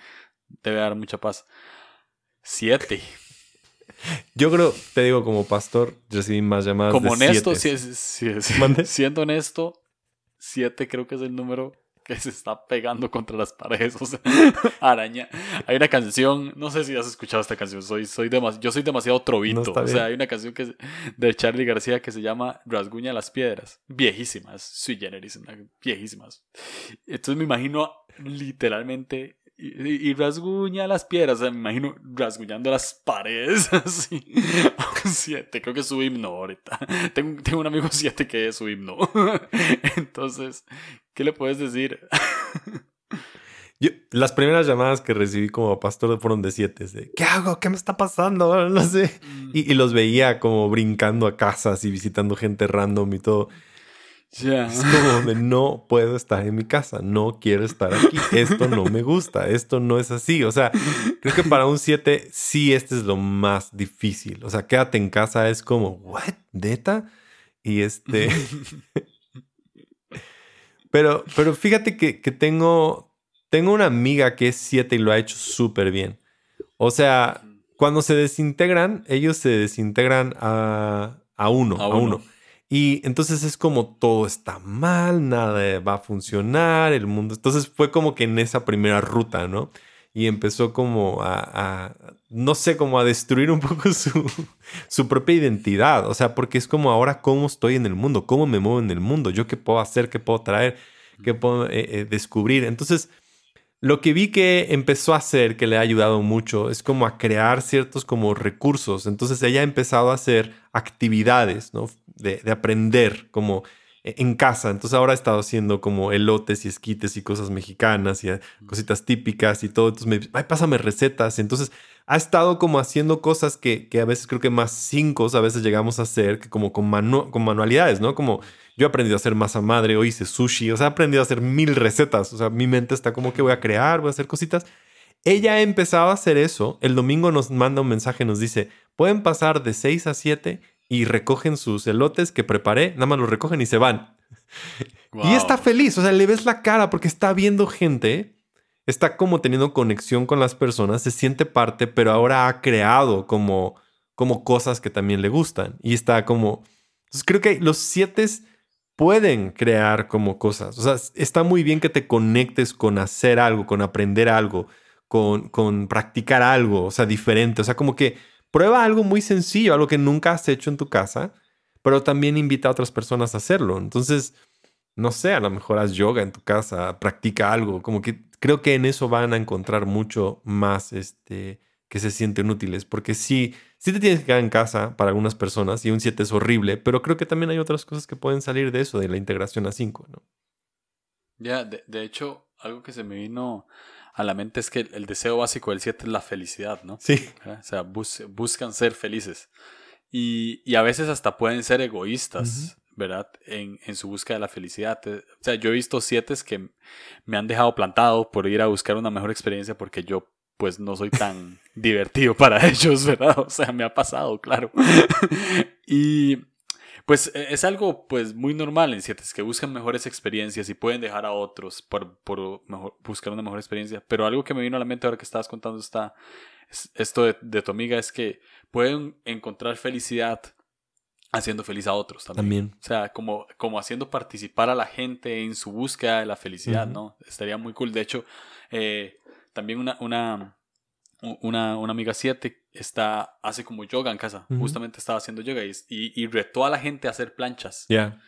debe dar mucha paz. Siete. Yo creo, te digo, como pastor, recibí más llamadas. Como honesto, siendo honesto, siete creo que es el número que se está pegando contra las paredes, o sea, araña. Hay una canción, no sé si has escuchado esta canción, soy, soy yo soy demasiado trovito, o sea, hay una canción que de Charlie García que se llama Rasguña las piedras, viejísimas, sui generis, viejísimas. Entonces me imagino literalmente y, rasguña las piedras, o sea, me imagino rasguñando las paredes, así. siete, creo que es su himno ahorita. Tengo, tengo un amigo siete que es su himno. Entonces, ¿qué le puedes decir? Yo, las primeras llamadas que recibí como pastor fueron de siete. De, ¿Qué hago? ¿Qué me está pasando? No sé. Mm. Y, y, los veía como brincando a casas y visitando gente random y todo. Es como de no puedo estar en mi casa, no quiero estar aquí, esto no me gusta, esto no es así. O sea, creo que para un 7 sí este es lo más difícil. O sea, quédate en casa es como, ¿what? ¿Deta? Y este... pero, pero fíjate que, tengo, tengo una amiga que es 7 y lo ha hecho súper bien. O sea, cuando se desintegran, ellos se desintegran a, a uno, a, uno. Y entonces es como todo está mal, nada va a funcionar, el mundo. Entonces fue como que en esa primera ruta, ¿no? Y empezó como a, no sé, como a destruir un poco su, su propia identidad. O sea, porque es como ahora cómo estoy en el mundo, cómo me muevo en el mundo, yo qué puedo hacer, qué puedo traer, qué puedo eh, eh, descubrir. Entonces, lo que vi que empezó a hacer, que le ha ayudado mucho, es como a crear ciertos como recursos. Entonces ella ha empezado a hacer actividades, ¿no? De, aprender como en casa. Entonces ahora ha estado haciendo como elotes y esquites y cosas mexicanas y cositas típicas y todo. Entonces me dice, ay, pásame recetas. Entonces ha estado como haciendo cosas que, a veces creo que más cinco a veces llegamos a hacer, que como con, con manualidades, ¿no? Como yo he aprendido a hacer masa madre, o hice sushi, o sea, he aprendido a hacer mil recetas. O sea, mi mente está como que voy a crear, voy a hacer cositas. Ella ha empezado a hacer eso. El domingo nos manda un mensaje, nos dice, pueden pasar de 6 a 7 y recogen sus elotes que preparé, nada más los recogen y se van. Y está feliz, o sea, le ves la cara porque está viendo gente, está como teniendo conexión con las personas, se siente parte, pero ahora ha creado como, como cosas que también le gustan. Y está como... Entonces creo que los siete pueden crear como cosas. O sea, está muy bien que te conectes con hacer algo, con aprender algo, con, con practicar algo, o sea, diferente. O sea, como que prueba algo muy sencillo, algo que nunca has hecho en tu casa, pero también invita a otras personas a hacerlo. Entonces, no sé, a lo mejor haz yoga en tu casa, practica algo, como que creo que en eso van a encontrar mucho más este, que se sienten útiles, porque sí, sí te tienes que quedar en casa para algunas personas y un 7 es horrible, pero creo que también hay otras cosas que pueden salir de eso, de la integración a 5, ¿no? Ya, de, hecho, algo que se me vino a la mente es que el, deseo básico del 7 es la felicidad, ¿no? Sí. O sea, buscan ser felices. Y, y, a veces hasta pueden ser egoístas, ¿verdad? En, en, su búsqueda de la felicidad. O sea, yo he visto siete que me han dejado plantado por ir a buscar una mejor experiencia porque yo pues no soy tan divertido para ellos, ¿verdad? O sea, me ha pasado, claro. y pues e, es algo pues muy normal en es que buscan mejores experiencias y pueden dejar a otros por, por buscar una mejor experiencia. Pero algo que me vino a la mente ahora que estabas contando esta, esto de, de tu amiga es que pueden encontrar felicidad haciendo feliz a otros también. O sea, como, como haciendo participar a la gente en su búsqueda de la felicidad, ¿no? Estaría muy cool. De hecho, eh, también una, una, una, una amiga 7 está, hace como yoga en casa. Justamente estaba haciendo yoga y, y, retó a la gente a hacer planchas. Ya.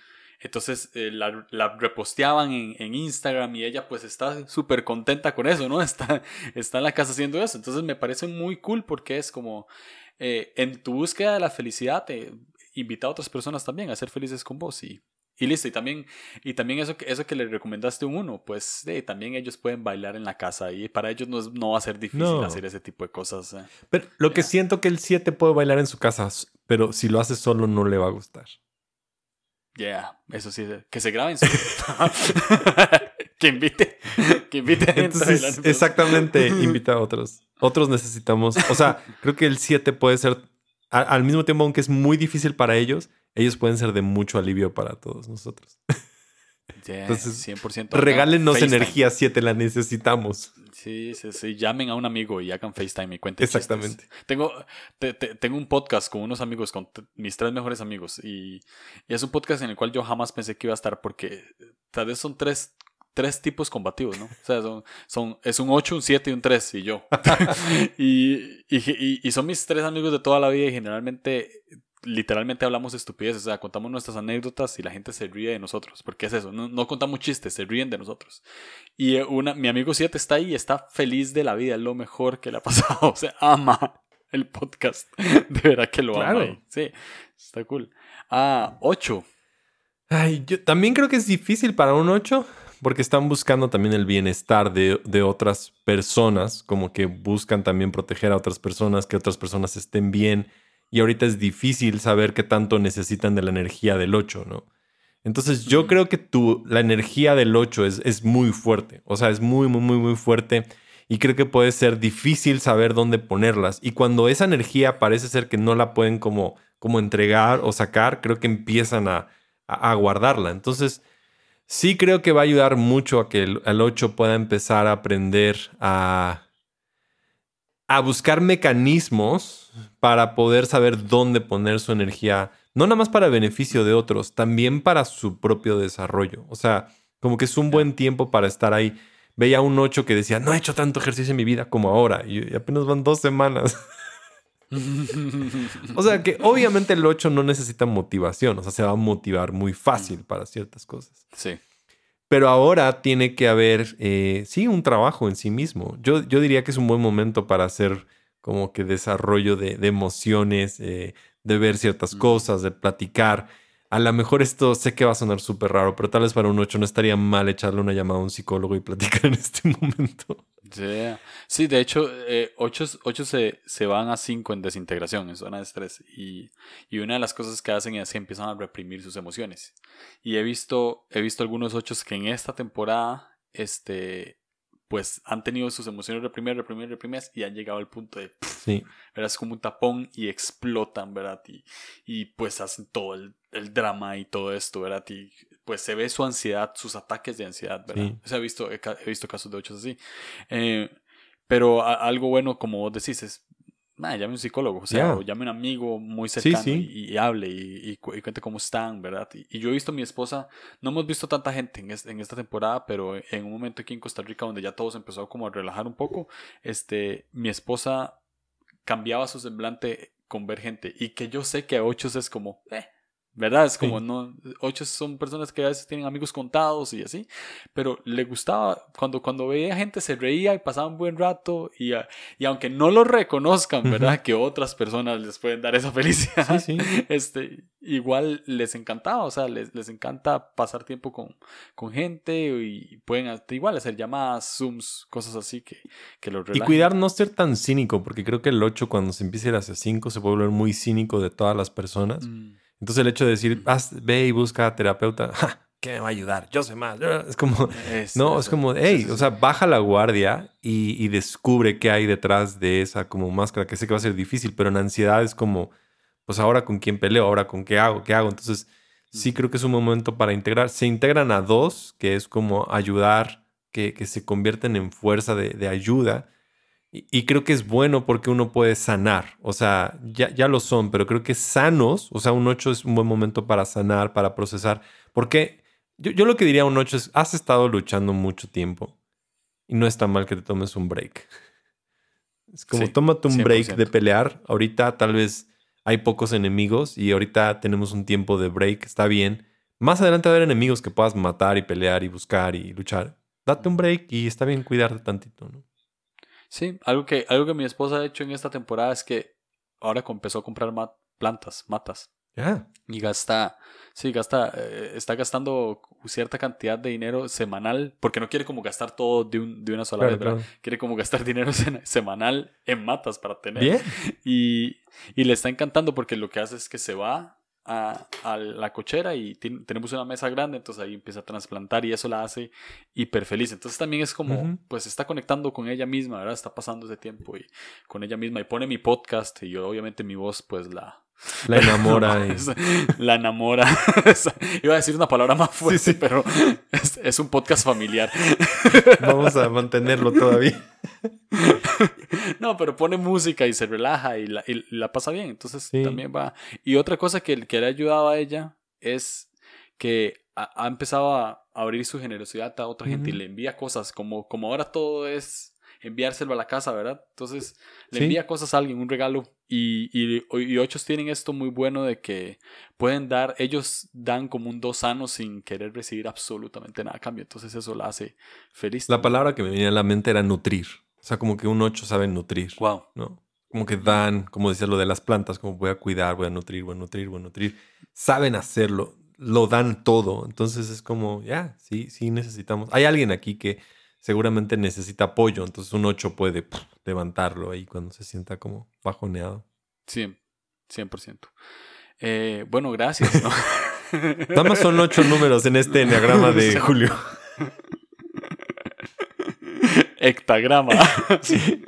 Entonces eh, la, la, reposteaban en, en, Instagram y ella pues está súper contenta con eso, ¿no? Está, está en la casa haciendo eso. Entonces me parece muy cool porque es como eh, en tu búsqueda de la felicidad te invita a otras personas también a ser felices con vos y, y listo, y también, y también eso, eso que le recomendaste a uno, pues también ellos pueden bailar en la casa y para ellos no, no va a ser difícil hacer ese tipo de cosas. Eh. Pero lo que siento que el 7 puede bailar en su casa, pero si lo hace solo no le va a gustar. Ya, eso sí, que se graben. que invite, que invite a Entonces, exactamente, invita a otros. Otros necesitamos, o sea, creo que el 7 puede ser, al mismo tiempo, aunque es muy difícil para ellos, ellos pueden ser de mucho alivio para todos nosotros. Entonces, 100%. Regálenos energía 7, la necesitamos. Sí, sí, sí. Llamen a un amigo y hagan FaceTime y cuenten Exactamente. Tengo, tengo un podcast con unos amigos, con mis tres mejores amigos. Y, es un podcast en el cual yo jamás pensé que iba a estar porque tal vez son tres, tres tipos combativos, ¿no? O sea, son, son, es un 8, un 7 y un 3 y yo. y, y, y son mis tres amigos de toda la vida y generalmente literalmente hablamos estupideces, o sea, contamos nuestras anécdotas y la gente se ríe de nosotros, porque es eso, no, contamos chistes, se ríen de nosotros. Y eh, una, mi amigo 7 está ahí y está feliz de la vida, es lo mejor que le ha pasado, o sea, ama el podcast, de verdad que lo ama. Sí, está cool. Ah, 8. Ay, yo también creo que es difícil para un 8, porque están buscando también el bienestar de, de otras personas, como que buscan también proteger a otras personas, que otras personas estén bien y ahorita es difícil saber qué tanto necesitan de la energía del 8, ¿no? Entonces yo creo que tu, la energía del 8 es, es muy fuerte, o sea, es muy, muy, muy, muy fuerte y creo que puede ser difícil saber dónde ponerlas. Y cuando esa energía parece ser que no la pueden como, como entregar o sacar, creo que empiezan a, a, guardarla. Entonces, sí creo que va a ayudar mucho a que el, el 8 pueda empezar a aprender a a buscar mecanismos para poder saber dónde poner su energía, no nada más para beneficio de otros, también para su propio desarrollo. O sea, como que es un buen tiempo para estar ahí. Veía un 8 que decía, no he hecho tanto ejercicio en mi vida como ahora, y apenas van dos semanas. o sea que obviamente el 8 no necesita motivación, o sea, se va a motivar muy fácil para ciertas cosas. Sí. Pero ahora tiene que haber, eh, sí, un trabajo en sí mismo. Yo, yo diría que es un buen momento para hacer como que desarrollo de, emociones, eh, de ver ciertas cosas, de platicar. A lo mejor esto sé que va a sonar súper raro, pero tal vez para un 8 no estaría mal echarle una llamada a un psicólogo y platicar en este momento. Sí, de hecho, 8, eh, se, se, van a 5 en desintegración, en zona de estrés. Y, y, una de las cosas que hacen es que empiezan a reprimir sus emociones. Y he visto, he visto algunos 8 que en esta temporada este, pues han tenido sus emociones reprimidas, reprimidas, reprimidas y han llegado al punto de, sí. ¿verdad? Es como un tapón y explotan, ¿verdad? Y, y pues hacen todo el, el, drama y todo esto, ¿verdad? Y pues se ve su ansiedad, sus ataques de ansiedad, ¿verdad? O sea, he visto, he, visto casos de ocho así. Eh, pero algo bueno, como vos decís, es nada, llame a un psicólogo, o sea, o llame a un amigo muy cercano Y, hable y, y, cuente cómo están, ¿verdad? Y, yo he visto a mi esposa, no hemos visto tanta gente en, en, esta temporada, pero en un momento aquí en Costa Rica donde ya todos empezó como a relajar un poco, este, mi esposa cambiaba su semblante con ver gente y que yo sé que a ocho es como, eh, ¿verdad? Es como, no, ocho son personas que a veces tienen amigos contados y así, pero le gustaba, cuando, cuando veía gente se reía y pasaba un buen rato y, y aunque no lo reconozcan, ¿verdad? Que otras personas les pueden dar esa felicidad, este, igual les encantaba, o sea, les, les encanta pasar tiempo con, con gente y pueden igual hacer llamadas, zooms, cosas así que, que los Y cuidar no ser tan cínico, porque creo que el 8 cuando se empieza a ir hacia 5 se puede volver muy cínico de todas las personas. Mm. Entonces el hecho de decir, ve y busca a terapeuta, ¿qué me va a ayudar? Yo sé más. Es como, no, es como, hey, o sea, baja la guardia y, descubre qué hay detrás de esa como máscara, que sé que va a ser difícil, pero en ansiedad es como, pues ahora con quién peleo, ahora con qué hago, qué hago. Entonces, sí creo que es un momento para integrar. Se integran a dos, que es como ayudar, que, que se convierten en fuerza de, de ayuda y, creo que es bueno porque uno puede sanar. O sea, ya, ya lo son, pero creo que sanos, o sea, un 8 es un buen momento para sanar, para procesar. Porque yo, yo lo que diría a un 8 es, has estado luchando mucho tiempo y no está mal que te tomes un break. Es como, tómate un break de pelear. Ahorita tal vez hay pocos enemigos y ahorita tenemos un tiempo de break, está bien. Más adelante va a haber enemigos que puedas matar y pelear y buscar y luchar. Date un break y está bien cuidarte tantito, ¿no? Sí, algo que, algo que mi esposa ha hecho en esta temporada es que ahora empezó a comprar plantas, matas. Y gasta, sí, gasta, eh, está gastando cierta cantidad de dinero semanal, porque no quiere como gastar todo de, un, de una sola vez, ¿verdad? Quiere como gastar dinero semanal en matas para tener. Bien. Y, y le está encantando porque lo que hace es que se va a, la cochera y tenemos una mesa grande, entonces ahí empieza a trasplantar y eso la hace hiper feliz. Entonces también es como, pues está conectando con ella misma, ¿verdad? Está pasando ese tiempo y con ella misma y pone mi podcast y yo obviamente mi voz pues la, la enamora. La enamora. Iba a decir una palabra más fuerte, pero es, un podcast familiar. Vamos a mantenerlo todavía. No, pero pone música y se relaja y la, pasa bien. Entonces también va. Y otra cosa que, que le ha ayudado a ella es que ha, empezado a abrir su generosidad a otra gente y le envía cosas. Como, como ahora todo es enviárselo a la casa, ¿verdad? Entonces le envía cosas a alguien, un regalo. Y, y, y, ochos tienen esto muy bueno de que pueden dar, ellos dan como un dos sano sin querer recibir absolutamente nada a cambio. Entonces eso la hace feliz. La palabra que me venía a la mente era nutrir. O sea, como que un ocho sabe nutrir. Wow. ¿no? Como que dan, como decía lo de las plantas, como voy a cuidar, voy a nutrir, voy a nutrir, voy a nutrir. Saben hacerlo, lo dan todo. Entonces es como, ya, sí, sí necesitamos. Hay alguien aquí que seguramente necesita apoyo, entonces un 8 puede levantarlo ahí cuando se sienta como bajoneado. Sí, 100%. Eh, bueno, gracias. ¿no? Nada más son 8 números en este enneagrama de Julio. Hectagrama. Sí.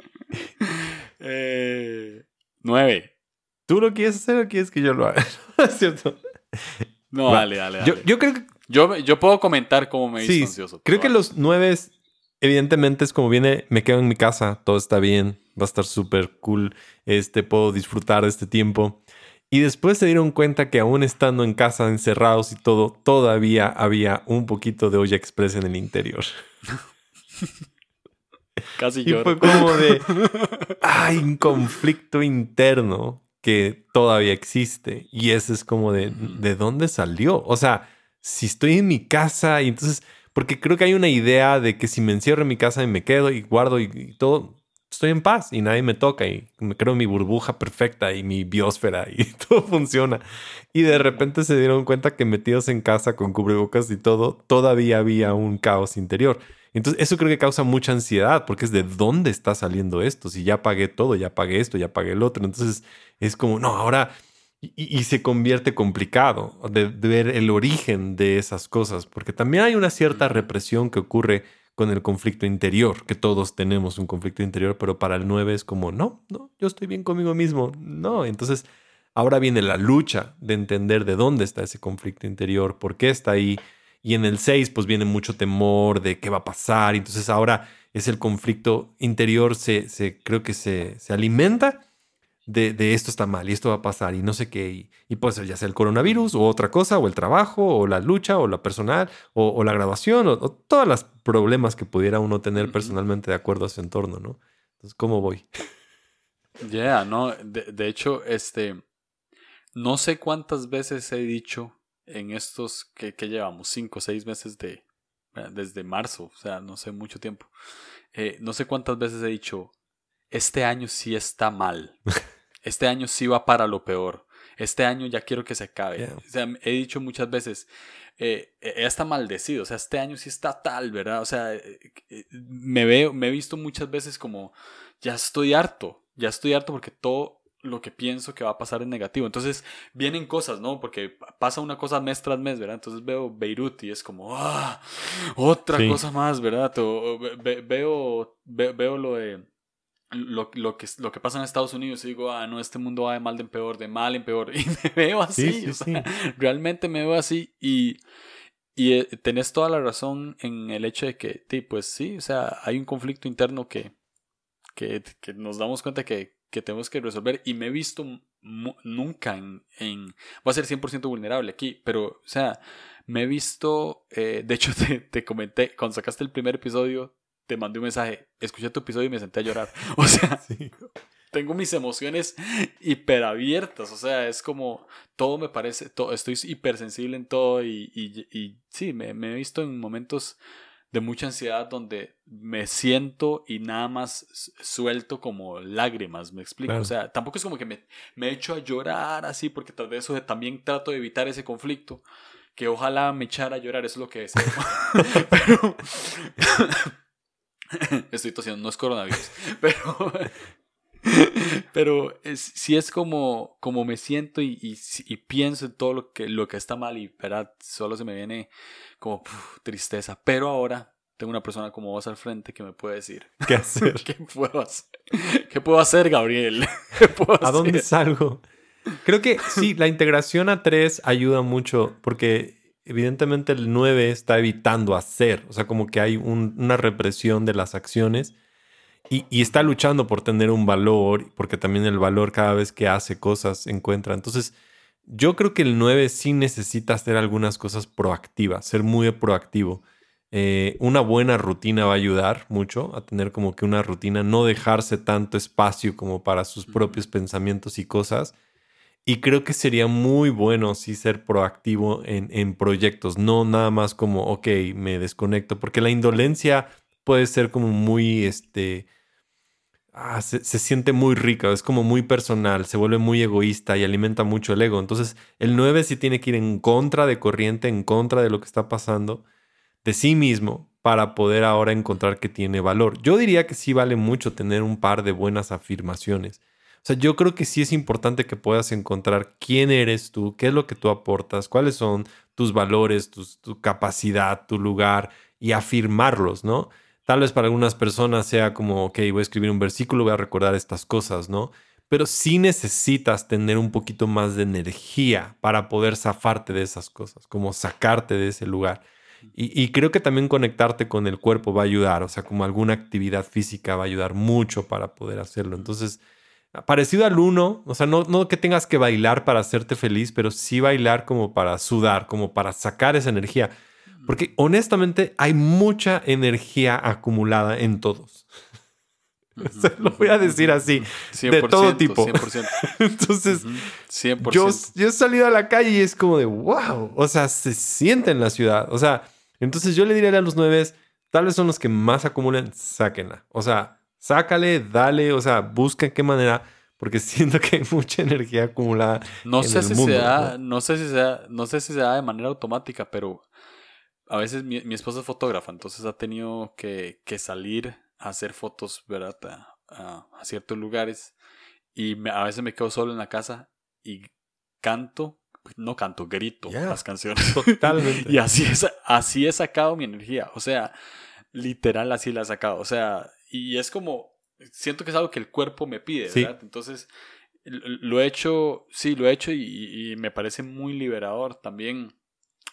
Eh, 9. ¿Tú lo quieres hacer o quieres que yo lo haga? ¿Es cierto? No, dale, dale, Yo, yo, creo que... Yo, yo puedo comentar cómo me hizo ansioso. Creo que los 9 evidentemente es como viene, me quedo en mi casa, todo está bien, va a estar súper cool, este, puedo disfrutar de este tiempo. Y después se dieron cuenta que aún estando en casa, encerrados y todo, todavía había un poquito de olla express en el interior. Casi y fue como de, hay un conflicto interno que todavía existe. Y ese es como de, ¿de dónde salió? O sea, si estoy en mi casa y entonces porque creo que hay una idea de que si me encierro en mi casa y me quedo y guardo y, todo, estoy en paz y nadie me toca y me creo mi burbuja perfecta y mi biosfera y todo funciona. Y de repente se dieron cuenta que metidos en casa con cubrebocas y todo, todavía había un caos interior. Entonces, eso creo que causa mucha ansiedad porque es de dónde está saliendo esto. Si ya pagué todo, ya pagué esto, ya pagué el otro. Entonces, es como, no, ahora y, se convierte complicado de, ver el origen de esas cosas, porque también hay una cierta represión que ocurre con el conflicto interior, que todos tenemos un conflicto interior, pero para el 9 es como, no, no, yo estoy bien conmigo mismo, no, entonces ahora viene la lucha de entender de dónde está ese conflicto interior, por qué está ahí, y en el 6 pues viene mucho temor de qué va a pasar, entonces ahora es el conflicto interior, se, se creo que se, se alimenta de, esto está mal y esto va a pasar y no sé qué. Y, puede ser ya sea el coronavirus o otra cosa, o el trabajo, o la lucha, o la personal, o, la graduación, o, todos los problemas que pudiera uno tener personalmente de acuerdo a su entorno, ¿no? Entonces, ¿cómo voy? Ya, no, de, hecho, este, no sé cuántas veces he dicho en estos que, llevamos, cinco o seis meses de, eh, desde marzo, o sea, no sé mucho tiempo. Eh, no sé cuántas veces he dicho, este año sí está mal. Este año sí va para lo peor. Este año ya quiero que se acabe. O sea, he dicho muchas veces, eh, eh está maldecido. O sea, este año sí está tal, ¿verdad? O sea, eh, eh, me veo, me he visto muchas veces como, ya estoy harto. Ya estoy harto porque todo lo que pienso que va a pasar es negativo. Entonces vienen cosas, ¿no? Porque pasa una cosa mes tras mes, ¿verdad? Entonces veo Beirut y es como, ah, otra cosa más, ¿verdad? veo, veo lo de lo, lo, que, lo que pasa en Estados Unidos y digo, ah, no, este mundo va de mal en peor, de mal en peor. Y me veo así, realmente me veo así. Y, y eh, tenés toda la razón en el hecho de que, pues sí, o sea, hay un conflicto interno que, que, que nos damos cuenta que, que, tenemos que resolver. Y me he visto nunca en, en... Voy a ser 100% vulnerable aquí, pero, o sea, me he visto... Eh, de hecho, te, te comenté, cuando sacaste el primer episodio, te mandé un mensaje, escuché tu episodio y me senté a llorar. O sea, tengo mis emociones hiperabiertas. O sea, es como todo me parece, todo, estoy hipersensible en todo y, y, sí, me, he visto en momentos de mucha ansiedad donde me siento y nada más suelto como lágrimas, me explico. O sea, tampoco es como que me, me echo a llorar así, porque tal vez eso también trato de evitar ese conflicto. Que ojalá me echara a llorar, eso es lo que es. Pero Estoy tosiendo, no es coronavirus. Pero. Pero si es como, como me siento y, y, pienso en todo lo que, lo que está mal y ¿verdad? solo se me viene como tristeza. Pero ahora tengo una persona como vos al frente que me puede decir. ¿Qué hacer? ¿Qué puedo hacer? ¿Qué puedo hacer, Gabriel? ¿A dónde salgo? Creo que sí, la integración a tres ayuda mucho porque evidentemente el 9 está evitando hacer, o sea, como que hay una represión de las acciones y, y, está luchando por tener un valor, porque también el valor cada vez que hace cosas encuentra. Entonces, yo creo que el 9 sí necesita hacer algunas cosas proactivas, ser muy proactivo. Eh, una buena rutina va a ayudar mucho a tener como que una rutina, no dejarse tanto espacio como para sus propios pensamientos y cosas. Y creo que sería muy bueno sí ser proactivo en, en proyectos, no nada más como, ok, me desconecto, porque la indolencia puede ser como muy, este, ah, se, se, siente muy rica, es como muy personal, se vuelve muy egoísta y alimenta mucho el ego. Entonces, el 9 sí tiene que ir en contra de corriente, en contra de lo que está pasando de sí mismo para poder ahora encontrar que tiene valor. Yo diría que sí vale mucho tener un par de buenas afirmaciones. O sea, yo creo que sí es importante que puedas encontrar quién eres tú, qué es lo que tú aportas, cuáles son tus valores, tu capacidad, tu lugar y afirmarlos, ¿no? Tal vez para algunas personas sea como, ok, voy a escribir un versículo, voy a recordar estas cosas, ¿no? Pero sí necesitas tener un poquito más de energía para poder zafarte de esas cosas, como sacarte de ese lugar. Y, creo que también conectarte con el cuerpo va a ayudar, o sea, como alguna actividad física va a ayudar mucho para poder hacerlo. Entonces, parecido al uno, o sea, no, no que tengas que bailar para hacerte feliz, pero sí bailar como para sudar, como para sacar esa energía. Porque honestamente hay mucha energía acumulada en todos. lo voy a decir así, de todo tipo. 100%. Entonces, Yo, yo he salido a la calle y es como de, wow, o sea, se siente en la ciudad. O sea, entonces yo le diría a los nueve, tal vez son los que más acumulan, sáquenla. O sea, sácale, dale, o sea, busca en qué manera, porque siento que hay mucha energía acumulada. No sé si se da, ¿no? sé si sea, no sé si se da de manera automática, pero a veces mi, mi esposa es fotógrafa, entonces ha tenido que, que salir hacer fotos, ¿verdad? A, ciertos lugares. Y a veces me quedo solo en la casa y canto, no canto, grito las canciones. Totalmente. y así, es, así he sacado mi energía. O sea, literal así la he sacado. O sea, y es como, siento que es algo que el cuerpo me pide, ¿verdad? Entonces, lo he hecho, sí, lo he hecho y, y me parece muy liberador también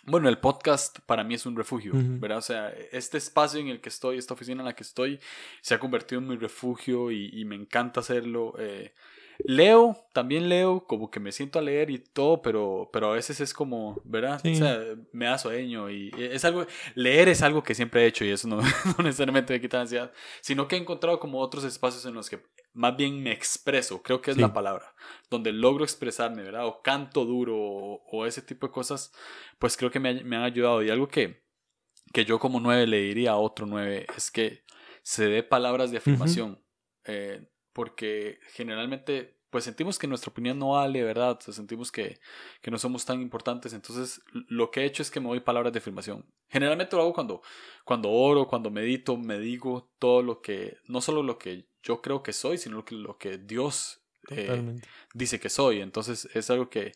bueno, el podcast para mí es un refugio, ¿verdad? O sea, este espacio en el que estoy, esta oficina en la que estoy, se ha convertido en mi refugio y, me encanta hacerlo. Eh, leo, también leo, como que me siento a leer y todo, pero, pero a veces es como, ¿verdad? O sea, me da sueño y es algo, leer es algo que siempre he hecho y eso no, no necesariamente me quita ansiedad, sino que he encontrado como otros espacios en los que más bien me expreso, creo que es la palabra, donde logro expresarme, ¿verdad? O canto duro o, ese tipo de cosas, pues creo que me, han ayudado. Y algo que, que yo como nueve le diría a otro nueve es que se dé palabras de afirmación, eh, porque generalmente pues sentimos que nuestra opinión no vale, ¿verdad? O sentimos que, que, no somos tan importantes. Entonces, lo que he hecho es que me doy palabras de afirmación. Generalmente lo hago cuando, cuando oro, cuando medito, me digo todo lo que, no solo lo que yo creo que soy, sino lo que, lo que Dios eh, dice que soy. Entonces, es algo que,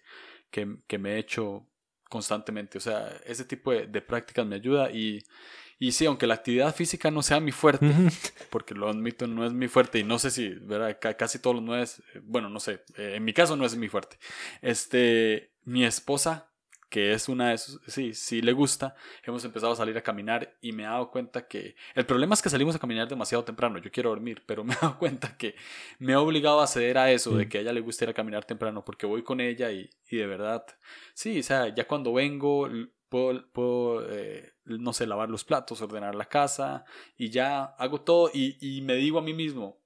que, que, me he hecho constantemente. O sea, ese tipo de, de prácticas me ayuda y y sí, aunque la actividad física no sea mi fuerte, porque lo admito, no es mi fuerte y no sé si, ¿verdad? casi todos los nueve, eh, bueno, no sé, eh, en mi caso no es mi fuerte. Este, mi esposa, que es una de esos, sí, sí le gusta, hemos empezado a salir a caminar y me he dado cuenta que el problema es que salimos a caminar demasiado temprano, yo quiero dormir, pero me he dado cuenta que me he obligado a ceder a eso, de que a ella le gusta ir a caminar temprano, porque voy con ella y, y de verdad, sí, o sea, ya cuando vengo puedo, eh, no sé, lavar los platos, ordenar la casa y ya hago todo y, me digo a mí mismo,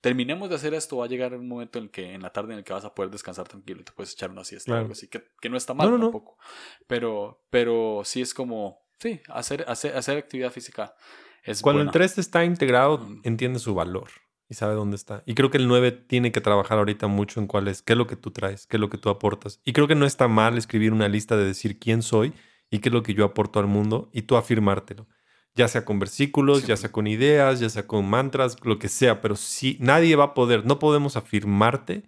terminemos de hacer esto, va a llegar un momento en el que en la tarde en el que vas a poder descansar tranquilo y te puedes echar una siesta algo así, que, que, no está mal tampoco. Pero, pero sí es como, sí, hacer, hacer, hacer actividad física es Cuando el 3 está integrado, entiende su valor y sabe dónde está. Y creo que el 9 tiene que trabajar ahorita mucho en cuál es, qué es lo que tú traes, qué es lo que tú aportas. Y creo que no está mal escribir una lista de decir quién soy y qué es lo que yo aporto al mundo y tú afirmártelo. ya sea con versículos, ya sea con ideas, ya sea con mantras, lo que sea, pero sí, nadie va a poder, no podemos afirmarte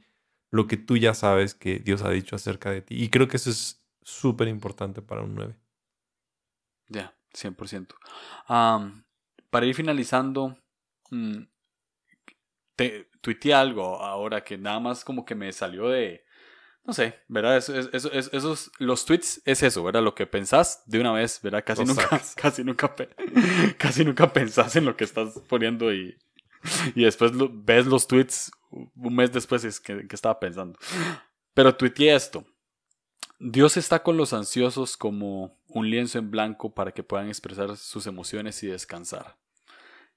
lo que tú ya sabes que Dios ha dicho acerca de ti. Y creo que eso es súper importante para un 9. Ya, 100%. para ir finalizando, mm, te tuiteé algo ahora que nada más como que me salió de, no sé, ¿verdad? Eso, eso, esos, los tweets es eso, ¿verdad? Lo que pensás de una vez, ¿verdad? Casi nunca, casi nunca, casi nunca pensás en lo que estás poniendo y, y después ves los tweets un mes después es que, que estaba pensando. Pero tuiteé esto. Dios está con los ansiosos como un lienzo en blanco para que puedan expresar sus emociones y descansar.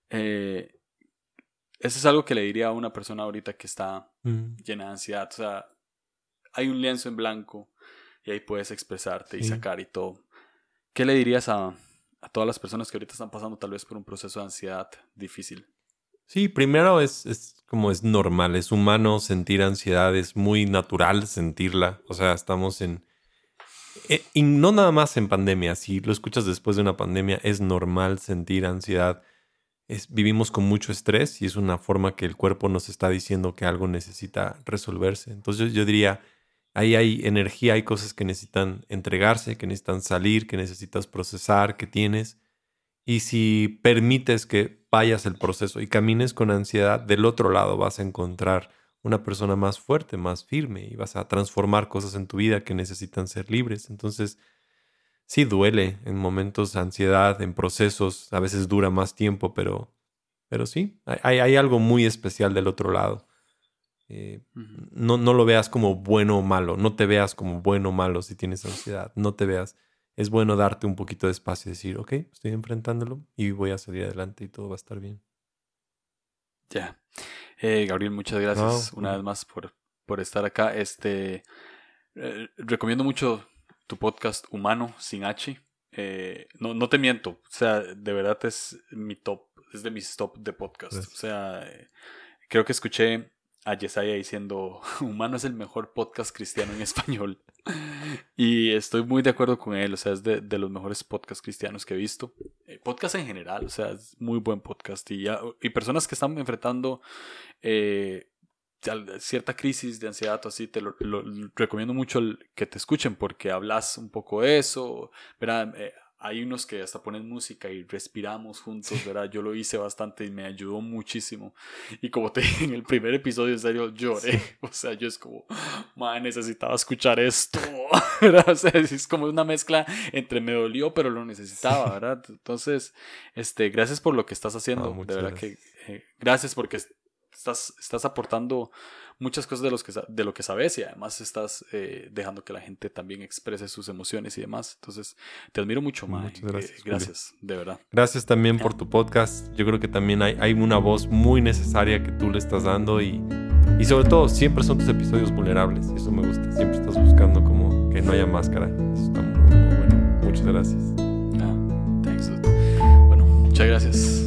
Eh, eso es algo que le diría a una persona ahorita que está mm. llena de ansiedad. O sea, hay un lienzo en blanco y ahí puedes expresarte y sacar y todo. ¿Qué le dirías a, a todas las personas que ahorita están pasando tal vez por un proceso de ansiedad difícil? Sí, primero es, es, como es normal, es humano sentir ansiedad, es muy natural sentirla. O sea, estamos en... Eh, y no nada más en pandemia, si lo escuchas después de una pandemia, es normal sentir ansiedad. Es, vivimos con mucho estrés y es una forma que el cuerpo nos está diciendo que algo necesita resolverse. Entonces yo diría, Ahí hay energía, hay cosas que necesitan entregarse, que necesitan salir, que necesitas procesar, que tienes. Y si permites que vayas el proceso y camines con ansiedad, del otro lado vas a encontrar una persona más fuerte, más firme y vas a transformar cosas en tu vida que necesitan ser libres. Entonces, sí duele en momentos de ansiedad, en procesos, a veces dura más tiempo, pero, pero sí, hay, hay algo muy especial del otro lado. Eh, no, no lo veas como bueno o malo, no te veas como bueno o malo si tienes ansiedad, no te veas. Es bueno darte un poquito de espacio y decir, ok, estoy enfrentándolo y voy a salir adelante y todo va a estar bien. Ya. Eh, Gabriel, muchas gracias una vez más por, por estar acá. Este, eh, recomiendo mucho tu podcast Humano sin H. no, no te miento, o sea, de verdad es mi top, es de mis top de podcast. O sea, creo que escuché a Yesaya diciendo, Humano es el mejor podcast cristiano en español. y estoy muy de acuerdo con él, o sea, es de, los mejores podcasts cristianos que he visto. Eh, podcast en general, o sea, es muy buen podcast. Y, y personas que están enfrentando eh, cierta crisis de ansiedad o así, te lo, recomiendo mucho que te escuchen porque hablas un poco de eso, ¿verdad? Eh, hay unos que hasta ponen música y respiramos juntos, ¿verdad? Yo lo hice bastante y me ayudó muchísimo. Y como te dije en el primer episodio, en serio, lloré. O sea, yo es como, man, necesitaba escuchar esto, ¿verdad? O sea, es como una mezcla entre me dolió, pero lo necesitaba, ¿verdad? Entonces, este, gracias por lo que estás haciendo. de verdad que, eh, gracias porque estás, estás aportando muchas cosas de, los que, de lo que sabes y además estás eh, dejando que la gente también exprese sus emociones y demás. Entonces, te admiro mucho, más Gracias, gracias de verdad. Gracias también por tu podcast. Yo creo que también hay, hay una voz muy necesaria que tú le estás dando y, y sobre todo, siempre son tus episodios vulnerables. Eso me gusta. Siempre estás buscando como que no haya máscara. Eso está muy, muy bueno. Muchas gracias. Ah, thanks. Bueno, muchas gracias.